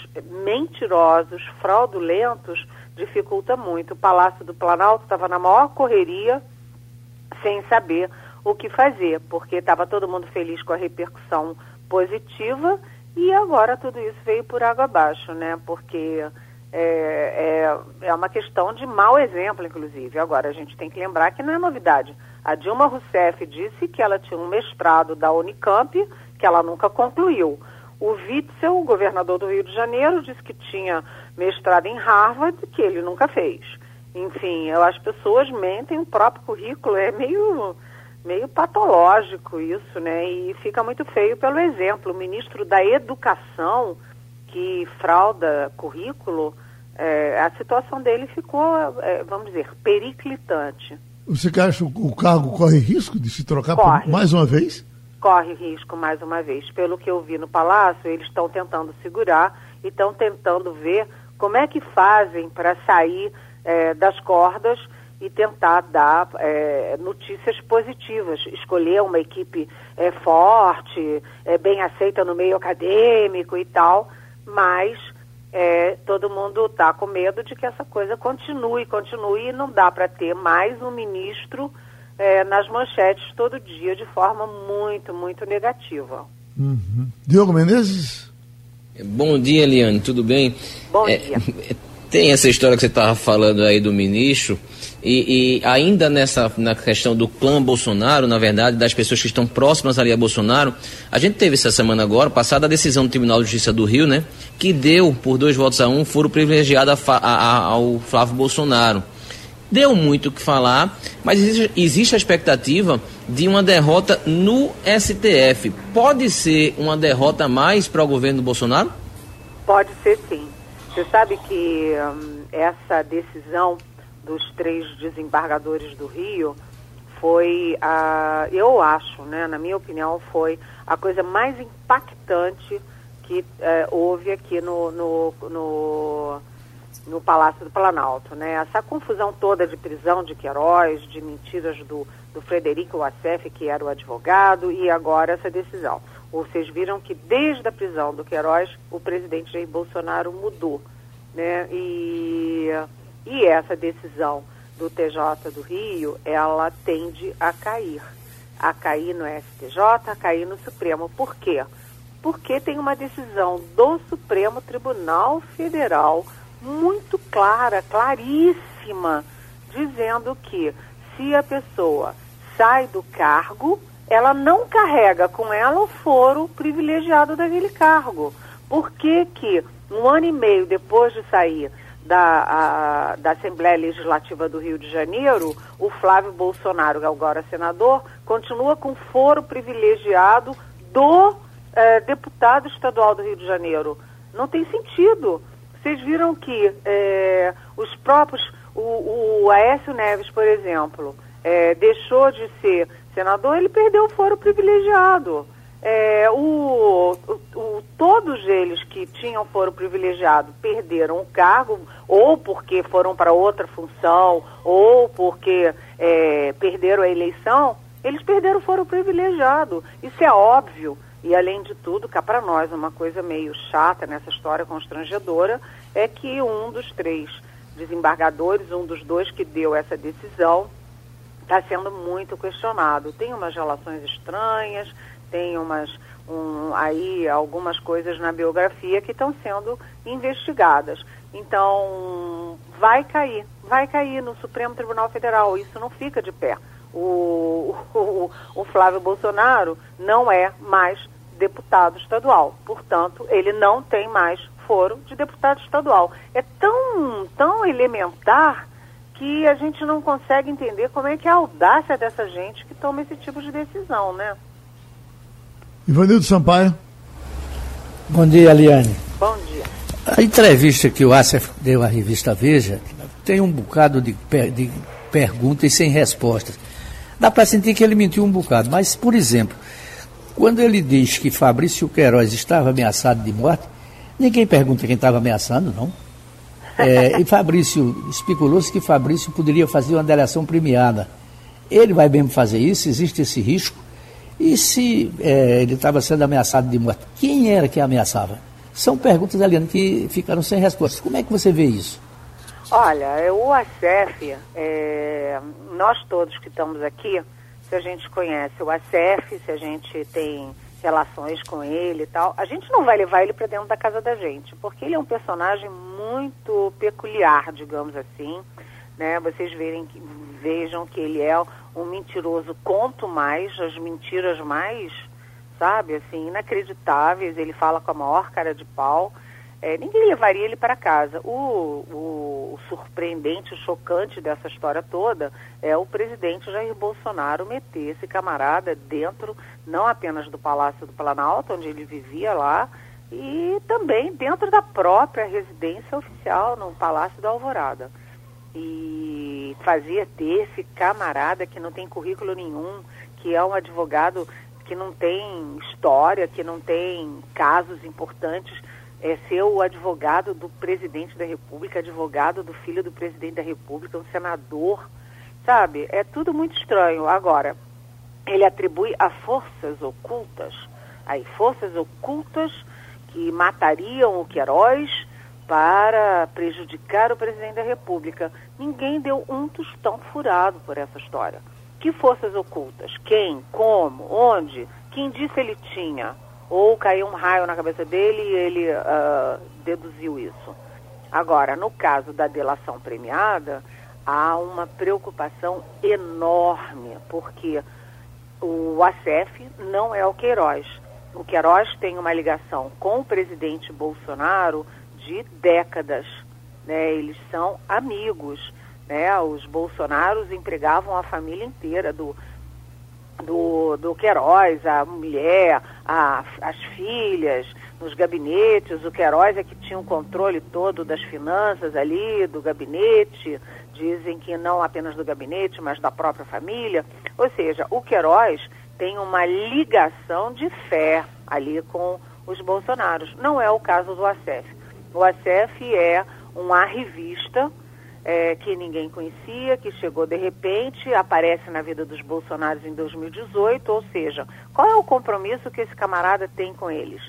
mentirosos, fraudulentos, dificulta muito. O Palácio do Planalto estava na maior correria, sem saber o que fazer, porque estava todo mundo feliz com a repercussão positiva e agora tudo isso veio por água abaixo, né? Porque é, é, é uma questão de mau exemplo, inclusive. Agora, a gente tem que lembrar que não é novidade. A Dilma Rousseff disse que ela tinha um mestrado da Unicamp, que ela nunca concluiu. O Witzel, o governador do Rio de Janeiro, disse que tinha mestrado em Harvard, que ele nunca fez. Enfim, eu, as pessoas mentem o próprio currículo, é meio meio patológico isso, né? E fica muito feio pelo exemplo. O ministro da Educação, que frauda currículo, é, a situação dele ficou, é, vamos dizer, periclitante. Você acha que o cargo corre risco de se trocar por, mais uma vez? Corre risco mais uma vez. Pelo que eu vi no Palácio, eles estão tentando segurar e estão tentando ver como é que fazem para sair é, das cordas e tentar dar é, notícias positivas, escolher uma equipe é, forte, é, bem aceita no meio acadêmico e tal, mas é, todo mundo está com medo de que essa coisa continue, continue e não dá para ter mais um ministro é, nas manchetes todo dia de forma muito, muito negativa. Uhum. Diogo Menezes? Bom dia, Eliane, tudo bem? Bom é, dia. Tem essa história que você estava falando aí do ministro, e, e, ainda nessa na questão do clã Bolsonaro, na verdade, das pessoas que estão próximas ali a Bolsonaro, a gente teve essa semana agora, passada a decisão do Tribunal de Justiça do Rio, né, que deu, por dois votos a um, foro privilegiado a, a, a, ao Flávio Bolsonaro. Deu muito o que falar, mas existe, existe a expectativa de uma derrota no STF. Pode ser uma derrota mais para o governo do Bolsonaro? Pode ser sim. Você sabe que hum, essa decisão dos três desembargadores do Rio foi a, eu acho, né, na minha opinião, foi a coisa mais impactante que é, houve aqui no, no, no, no, Palácio do Planalto. Né? Essa confusão toda de prisão de Queiroz, de mentiras do, do Frederico Wassef, que era o advogado, e agora essa decisão. Vocês viram que desde a prisão do Queiroz, o presidente Jair Bolsonaro mudou. Né? E e essa decisão do TJ do Rio, ela tende a cair. A cair no STJ, a cair no Supremo. Por quê? Porque tem uma decisão do Supremo Tribunal Federal muito clara, claríssima, dizendo que se a pessoa sai do cargo, ela não carrega com ela o foro privilegiado daquele cargo. Por que que um ano e meio depois de sair da, a, da Assembleia Legislativa do Rio de Janeiro, o Flávio Bolsonaro, agora senador, continua com foro privilegiado do eh, deputado estadual do Rio de Janeiro. Não tem sentido. Vocês viram que eh, os próprios, o, o Aécio Neves, por exemplo, eh, deixou de ser senador, ele perdeu o foro privilegiado. É, o, o, todos eles que tinham foro privilegiado perderam o cargo, ou porque foram para outra função, ou porque é, perderam a eleição, eles perderam o foro privilegiado. Isso é óbvio. E além de tudo, cá para nós, uma coisa meio chata nessa história constrangedora é que um dos três desembargadores, um dos dois que deu essa decisão, está sendo muito questionado. Tem umas relações estranhas, tem umas um, aí algumas coisas na biografia que estão sendo investigadas. Então, vai cair, vai cair no Supremo Tribunal Federal, isso não fica de pé. O, o, o Flávio Bolsonaro não é mais deputado estadual, portanto, ele não tem mais foro de deputado estadual. É tão, tão elementar que a gente não consegue entender como é que é a audácia dessa gente que toma esse tipo de decisão, né? Ivanildo Sampaio. Bom dia, Eliane. Bom dia. A entrevista que o Assef deu à revista Veja tem um bocado de, per de perguntas sem respostas. Dá para sentir que ele mentiu um bocado, mas, por exemplo, quando ele diz que Fabrício Queiroz estava ameaçado de morte, ninguém pergunta quem estava ameaçando, não. É, e Fabrício, especulou-se que Fabrício poderia fazer uma delação premiada. Ele vai mesmo fazer isso? Existe esse risco? E se é, ele estava sendo ameaçado de morte, quem era que ameaçava? São perguntas, Eliane, que ficaram sem resposta. Como é que você vê isso? Olha, o ACF, é, nós todos que estamos aqui, se a gente conhece o ACF, se a gente tem relações com ele e tal, a gente não vai levar ele para dentro da casa da gente, porque ele é um personagem muito peculiar, digamos assim, né? Vocês verem, vejam que ele é um mentiroso quanto mais, as mentiras mais sabe? Assim, inacreditáveis. Ele fala com a maior cara de pau. É, ninguém levaria ele para casa. O, o, o, surpreendente, o chocante dessa história toda é o presidente Jair Bolsonaro meter esse camarada dentro, não apenas do Palácio do Planalto, onde ele vivia lá, e também dentro da própria residência oficial, no Palácio da Alvorada. E fazia ter esse camarada que não tem currículo nenhum, que é um advogado que não tem história, que não tem casos importantes, é ser o advogado do presidente da República, advogado do filho do presidente da República, um senador, sabe? É tudo muito estranho. Agora, ele atribui a forças ocultas, aí forças ocultas que matariam o Queiroz para prejudicar o presidente da República. Ninguém deu um tostão furado por essa história. Que forças ocultas? Quem? Como? Onde? Que indício ele tinha? Ou caiu um raio na cabeça dele e ele uh, deduziu isso? Agora, no caso da delação premiada, há uma preocupação enorme, porque o ACF não é o Queiroz. O Queiroz tem uma ligação com o presidente Bolsonaro de décadas. Né? Eles são amigos. Né? Os Bolsonaros empregavam a família inteira do, do, do Queiroz, a mulher, a, as filhas, nos gabinetes. O Queiroz é que tinha o controle todo das finanças ali, do gabinete. Dizem que não apenas do gabinete, mas da própria família. Ou seja, o Queiroz tem uma ligação de fé ali com os Bolsonaros. Não é o caso do ACF. O ACF é um arrivista é, que ninguém conhecia, que chegou de repente, aparece na vida dos Bolsonaros em 2018, ou seja, qual é o compromisso que esse camarada tem com eles?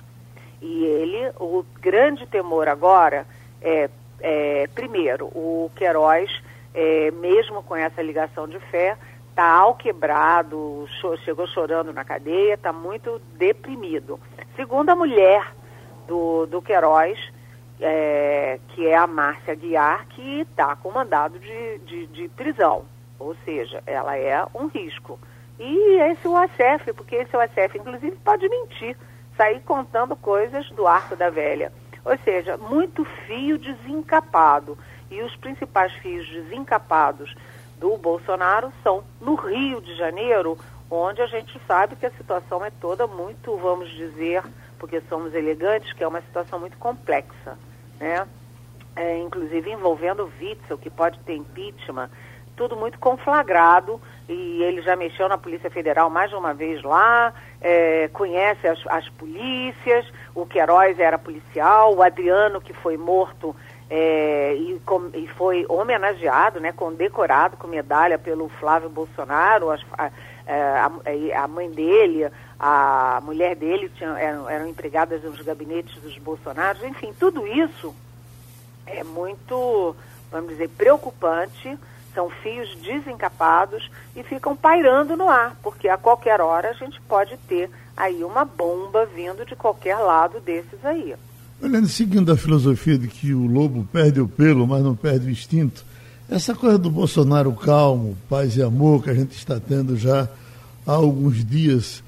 E ele, o grande temor agora é, é primeiro, o Queiroz, é, mesmo com essa ligação de fé, está alquebrado, chegou chorando na cadeia, está muito deprimido. Segundo a mulher do, do Queiroz, é, que é a Márcia Guiar, que está com mandado de, de, de, prisão. Ou seja, ela é um risco. E esse é o ACF, porque esse é o ACF, inclusive, pode mentir, sair contando coisas do arco da velha. Ou seja, muito fio desencapado. E os principais fios desencapados do Bolsonaro são no Rio de Janeiro, onde a gente sabe que a situação é toda muito, vamos dizer, porque somos elegantes, que é uma situação muito complexa né? É, inclusive envolvendo o Witzel, que pode ter impeachment, tudo muito conflagrado, e ele já mexeu na Polícia Federal mais de uma vez lá, é, conhece as, as polícias, o Queiroz era policial, o Adriano, que foi morto é, e, com, e, foi homenageado, né, condecorado com medalha pelo Flávio Bolsonaro, as, a, é, a, a, mãe dele, a mulher dele tinha, eram, eram empregadas nos gabinetes dos Bolsonaros, enfim, tudo isso é muito, vamos dizer, preocupante, são fios desencapados e ficam pairando no ar, porque a qualquer hora a gente pode ter aí uma bomba vindo de qualquer lado desses aí. Olhando, seguindo a filosofia de que o lobo perde o pelo, mas não perde o instinto, essa coisa do Bolsonaro calmo, paz e amor que a gente está tendo já há alguns dias,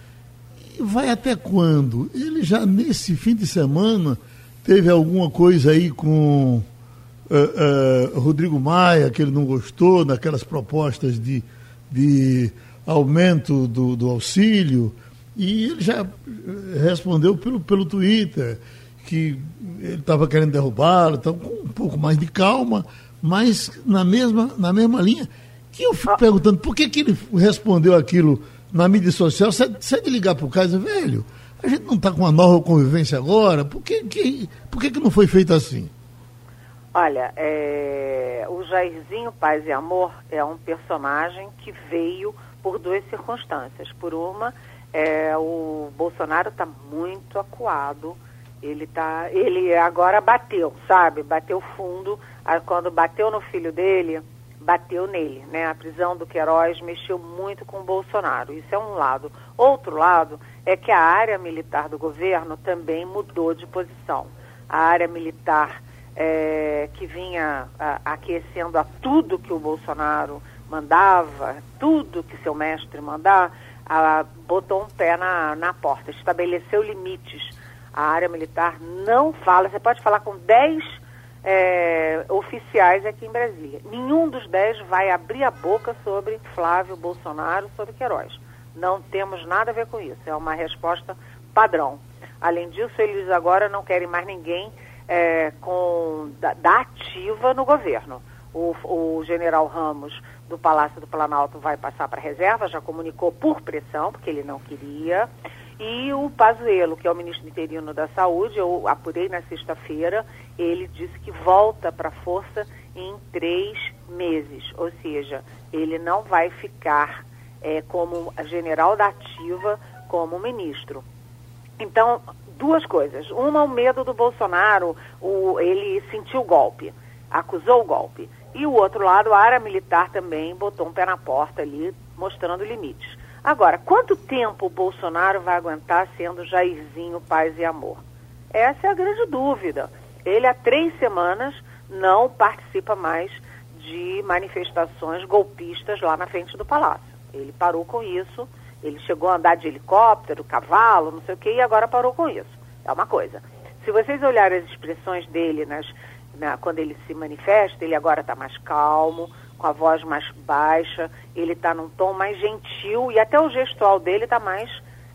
vai até quando? Ele já nesse fim de semana teve alguma coisa aí com uh, uh, Rodrigo Maia, que ele não gostou, naquelas propostas de, de aumento do, do auxílio, e ele já respondeu pelo, pelo Twitter que ele estava querendo derrubá-lo, então com um pouco mais de calma, mas na mesma, na mesma linha. Que eu fico perguntando por que, que ele respondeu aquilo na mídia social, você de ligar para o caso, velho, a gente não está com uma nova convivência agora, por que, que, por que, que não foi feito assim? Olha, é, o Jairzinho Paz e Amor é um personagem que veio por duas circunstâncias. Por uma, É, o Bolsonaro está muito acuado. Ele tá, ele agora bateu, sabe? Bateu fundo. Quando bateu no filho dele, bateu nele, né? A prisão do Queiroz mexeu muito com o Bolsonaro. Isso é um lado. Outro lado é que a área militar do governo também mudou de posição. A área militar é, que vinha a, aquecendo a tudo que o Bolsonaro mandava, tudo que seu mestre mandar, a, botou um pé na, na porta, estabeleceu limites. A área militar não fala, você pode falar com 10 é, oficiais aqui em Brasília. Nenhum dos 10 vai abrir a boca sobre Flávio Bolsonaro, sobre Queiroz. Não temos nada a ver com isso, é uma resposta padrão. Além disso, eles agora não querem mais ninguém é, com, da, da, ativa no governo. O, o general Ramos do Palácio do Planalto vai passar para reserva, já comunicou por pressão, porque ele não queria. E o Pazuello, que é o ministro interino da Saúde, eu apurei na sexta-feira, ele disse que volta para a força em três meses, ou seja, ele não vai ficar é, como general da ativa, como ministro. Então, duas coisas. Uma, o medo do Bolsonaro, o, ele sentiu o golpe, acusou o golpe. E o outro lado, a área militar também botou um pé na porta ali, mostrando limites. Agora, quanto tempo o Bolsonaro vai aguentar sendo Jairzinho, paz e amor? Essa é a grande dúvida. Ele, há três semanas, não participa mais de manifestações golpistas lá na frente do palácio. Ele parou com isso, ele chegou a andar de helicóptero, cavalo, não sei o quê, e agora parou com isso. É uma coisa. Se vocês olharem as expressões dele nas né, quando ele se manifesta, ele agora está mais calmo, com a voz mais baixa, ele está num tom mais gentil e até o gestual dele está mais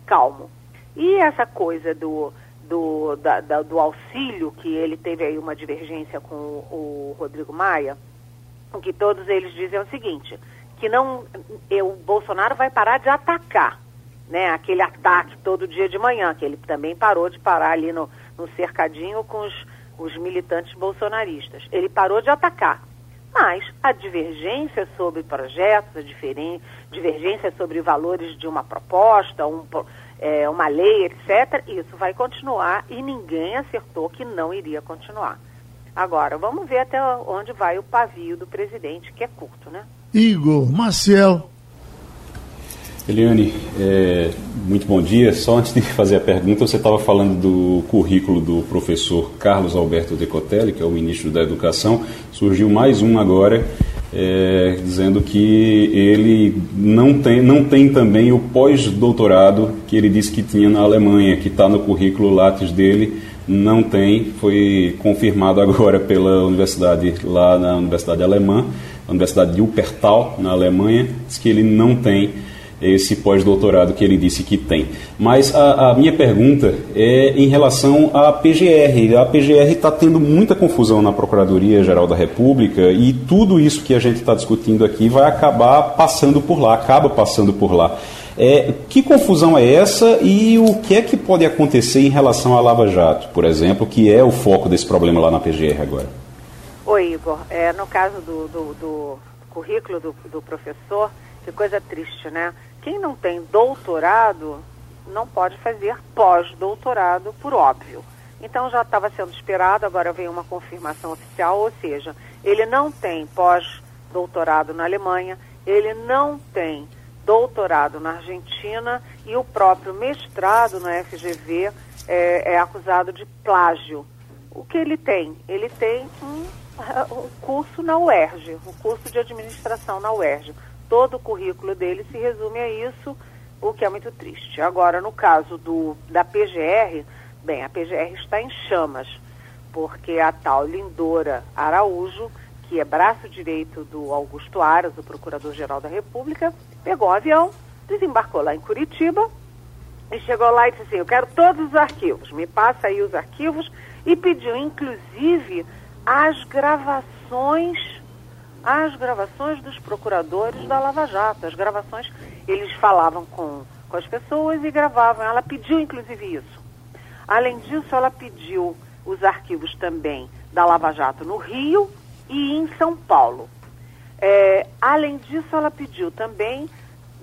calmo. E essa coisa do, do, da, da, do auxílio, que ele teve aí uma divergência com o, o Rodrigo Maia, o que todos eles dizem é o seguinte, que não o Bolsonaro vai parar de atacar, né? Aquele ataque todo dia de manhã, que ele também parou de parar ali no, no cercadinho com os os militantes bolsonaristas. Ele parou de atacar. Mas a divergência sobre projetos, a divergência sobre valores de uma proposta, um, é, uma lei, etc., isso vai continuar e ninguém acertou que não iria continuar. Agora, vamos ver até onde vai o pavio do presidente, que é curto, né? Igor Marcel Eliane, é, muito bom dia. Só antes de fazer a pergunta, você estava falando do currículo do professor Carlos Alberto Decotelli, que é o ministro da Educação. Surgiu mais um agora, é, dizendo que ele não tem, não tem também o pós-doutorado que ele disse que tinha na Alemanha, que está no currículo Lattes dele. Não tem, foi confirmado agora pela universidade, lá na Universidade Alemã, a Universidade de Wuppertal, na Alemanha, diz que ele não tem esse pós-doutorado que ele disse que tem. Mas a, a, minha pergunta é em relação à PGR. A PGR está tendo muita confusão na Procuradoria-Geral da República e tudo isso que a gente está discutindo aqui vai acabar passando por lá, acaba passando por lá. É, que confusão é essa e o que é que pode acontecer em relação à Lava Jato, por exemplo, que é o foco desse problema lá na PGR agora? Oi, Igor. É, no caso do, do, do currículo do, do professor, que coisa triste, né? Quem não tem doutorado não pode fazer pós-doutorado, por óbvio. Então já estava sendo esperado, agora vem uma confirmação oficial, ou seja, ele não tem pós-doutorado na Alemanha, ele não tem doutorado na Argentina e o próprio mestrado na FGV é, é acusado de plágio. O que ele tem? Ele tem um, um curso na UERJ, um curso de administração na UERJ todo o currículo dele se resume a isso, o que é muito triste. Agora, no caso do, da PGR, bem, a PGR está em chamas, porque a tal Lindora Araújo, que é braço direito do Augusto Aras, o Procurador-Geral da República, pegou um avião, desembarcou lá em Curitiba e chegou lá e disse assim, eu quero todos os arquivos, me passa aí os arquivos, e pediu, inclusive, as gravações as gravações dos procuradores da Lava Jato. As gravações, eles falavam com, com as pessoas e gravavam. Ela pediu, inclusive, isso. Além disso, ela pediu os arquivos também da Lava Jato no Rio e em São Paulo. É, além disso, ela pediu também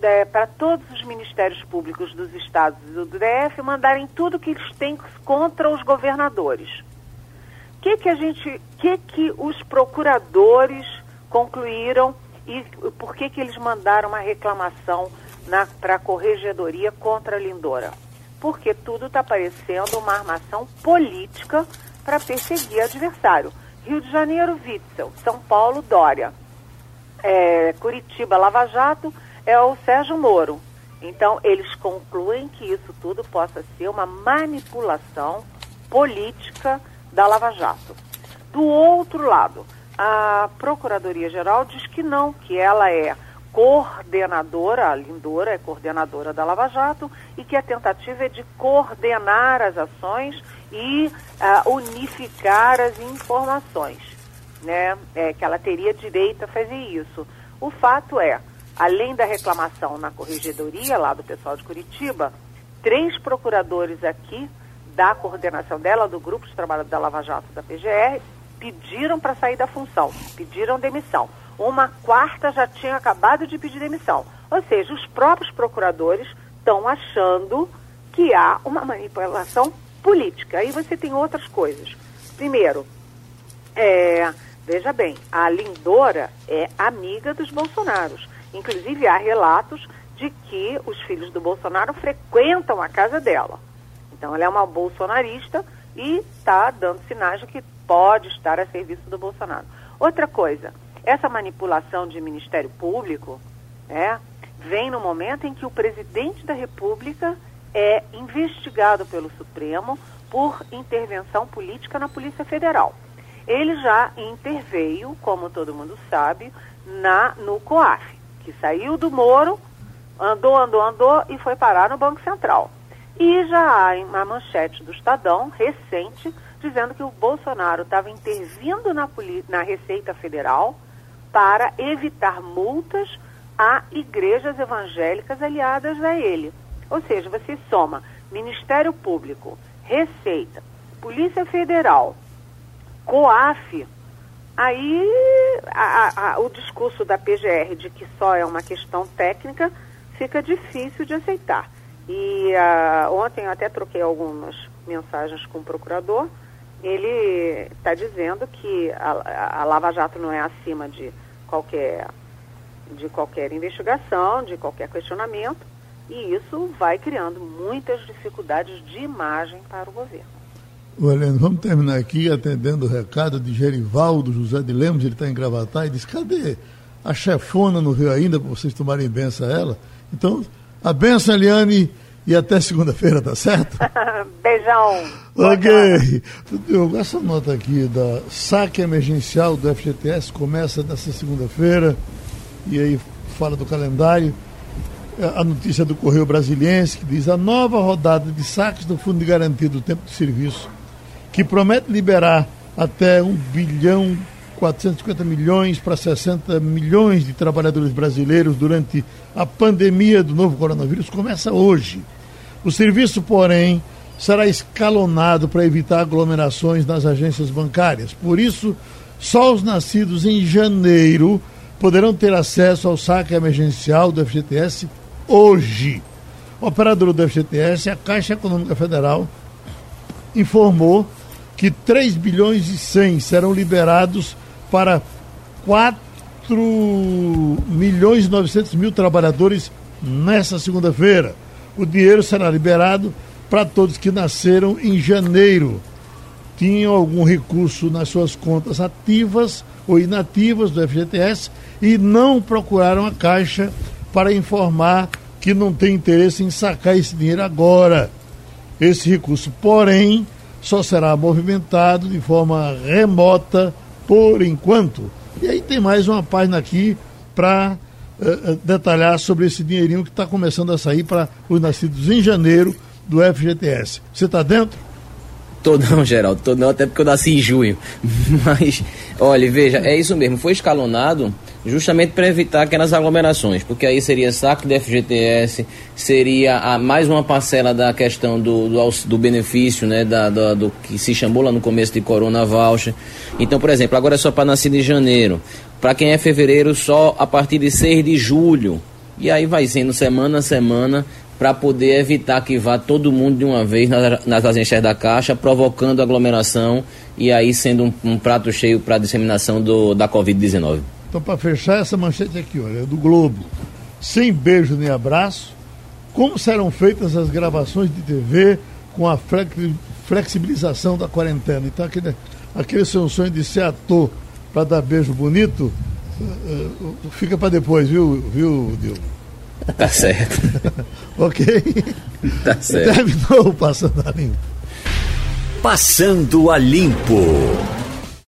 é, para todos os ministérios públicos dos estados e do DF mandarem tudo que eles têm contra os governadores. O que, que a gente, que, que os procuradores concluíram e por que, que eles mandaram uma reclamação para a corregedoria contra a Lindora? Porque tudo está parecendo uma armação política para perseguir adversário. Rio de Janeiro, Witzel. São Paulo, Dória. É, Curitiba, Lava Jato é o Sérgio Moro. Então, eles concluem que isso tudo possa ser uma manipulação política da Lava Jato. Do outro lado, a Procuradoria-Geral diz que não, que ela é coordenadora, a Lindora é coordenadora da Lava Jato, e que a tentativa é de coordenar as ações e uh, unificar as informações, né? É, que ela teria direito a fazer isso. O fato é, além da reclamação na corregedoria lá do pessoal de Curitiba, três procuradores aqui da coordenação dela, do grupo de trabalho da Lava Jato da PGR, pediram para sair da função, pediram demissão. Uma quarta já tinha acabado de pedir demissão. Ou seja, os próprios procuradores estão achando que há uma manipulação política. Aí você tem outras coisas. Primeiro, é, veja bem, a Lindora é amiga dos Bolsonaros. Inclusive, há relatos de que os filhos do Bolsonaro frequentam a casa dela. Então, ela é uma bolsonarista e está dando sinais de que pode estar a serviço do Bolsonaro. Outra coisa, essa manipulação de Ministério Público é, vem no momento em que o presidente da República é investigado pelo Supremo por intervenção política na Polícia Federal. Ele já interveio, como todo mundo sabe, na, no COAF que saiu do Moro, andou, andou, andou e foi parar no Banco Central. E já há uma manchete do Estadão, recente, dizendo que o Bolsonaro estava intervindo na, na Receita Federal para evitar multas a igrejas evangélicas aliadas a ele. Ou seja, você soma Ministério Público, Receita, Polícia Federal, COAF, Aí a, a, o discurso da PGR de que só é uma questão técnica fica difícil de aceitar. E uh, ontem eu até troquei algumas mensagens com o procurador. Ele está dizendo que a, a, Lava Jato não é acima de qualquer, de qualquer investigação, de qualquer questionamento, e isso vai criando muitas dificuldades de imagem para o governo. Heleno, vamos terminar aqui atendendo o recado de Gerivaldo José de Lemos, ele está em Gravatar, e diz, cadê a chefona no Rio ainda, para vocês tomarem benção a ela? Então, a benção, Eliane, e até segunda-feira, tá certo? Beijão. Ok. Essa nota aqui da saque emergencial do FGTS começa nessa segunda-feira, e aí fala do calendário. A notícia do Correio Brasiliense que diz a nova rodada de saques do Fundo de Garantia do Tempo de Serviço que promete liberar até 1 bilhão 450 milhões para 60 milhões de trabalhadores brasileiros durante a pandemia do novo coronavírus, começa hoje. O serviço, porém, será escalonado para evitar aglomerações nas agências bancárias. Por isso, só os nascidos em janeiro poderão ter acesso ao saque emergencial do FGTS hoje. O operador do FGTS, a Caixa Econômica Federal, informou que 3 bilhões e 100 serão liberados para 4 milhões e 900 mil trabalhadores nessa segunda-feira. O dinheiro será liberado para todos que nasceram em janeiro, tinham algum recurso nas suas contas ativas ou inativas do FGTS e não procuraram a Caixa para informar que não tem interesse em sacar esse dinheiro agora. Esse recurso, porém, só será movimentado de forma remota por enquanto. E aí tem mais uma página aqui para uh, eh, eh, detalhar sobre esse dinheirinho que está começando a sair para os nascidos em janeiro do FGTS. Você está dentro? Tô não, Geraldo, tô não, até porque eu nasci em junho. Mas, olha, veja, é isso mesmo, foi escalonado justamente para evitar aquelas aglomerações, porque aí seria saque do FGTS, seria a, mais uma parcela da questão do, do, do benefício, né, da, do, do, que se chamou lá no começo de Corona Voucher. Então, por exemplo, agora é só para nascido em janeiro. Para quem é fevereiro, só a partir de 6 de julho. E aí vai sendo semana a semana para poder evitar que vá todo mundo de uma vez nas, nas agências da Caixa, provocando aglomeração e aí sendo um, um prato cheio para a disseminação do, da Covid-19. Então, para fechar essa manchete aqui, olha, é do Globo. Sem beijo nem abraço, como serão feitas as gravações de TV com a flexibilização da quarentena? Então, aquele, aquele seu sonho de ser ator para dar beijo bonito, uh, uh, fica para depois, viu, viu, Dil? Tá certo. ok? Tá certo. Terminou o Passando a Limpo. Passando a Limpo.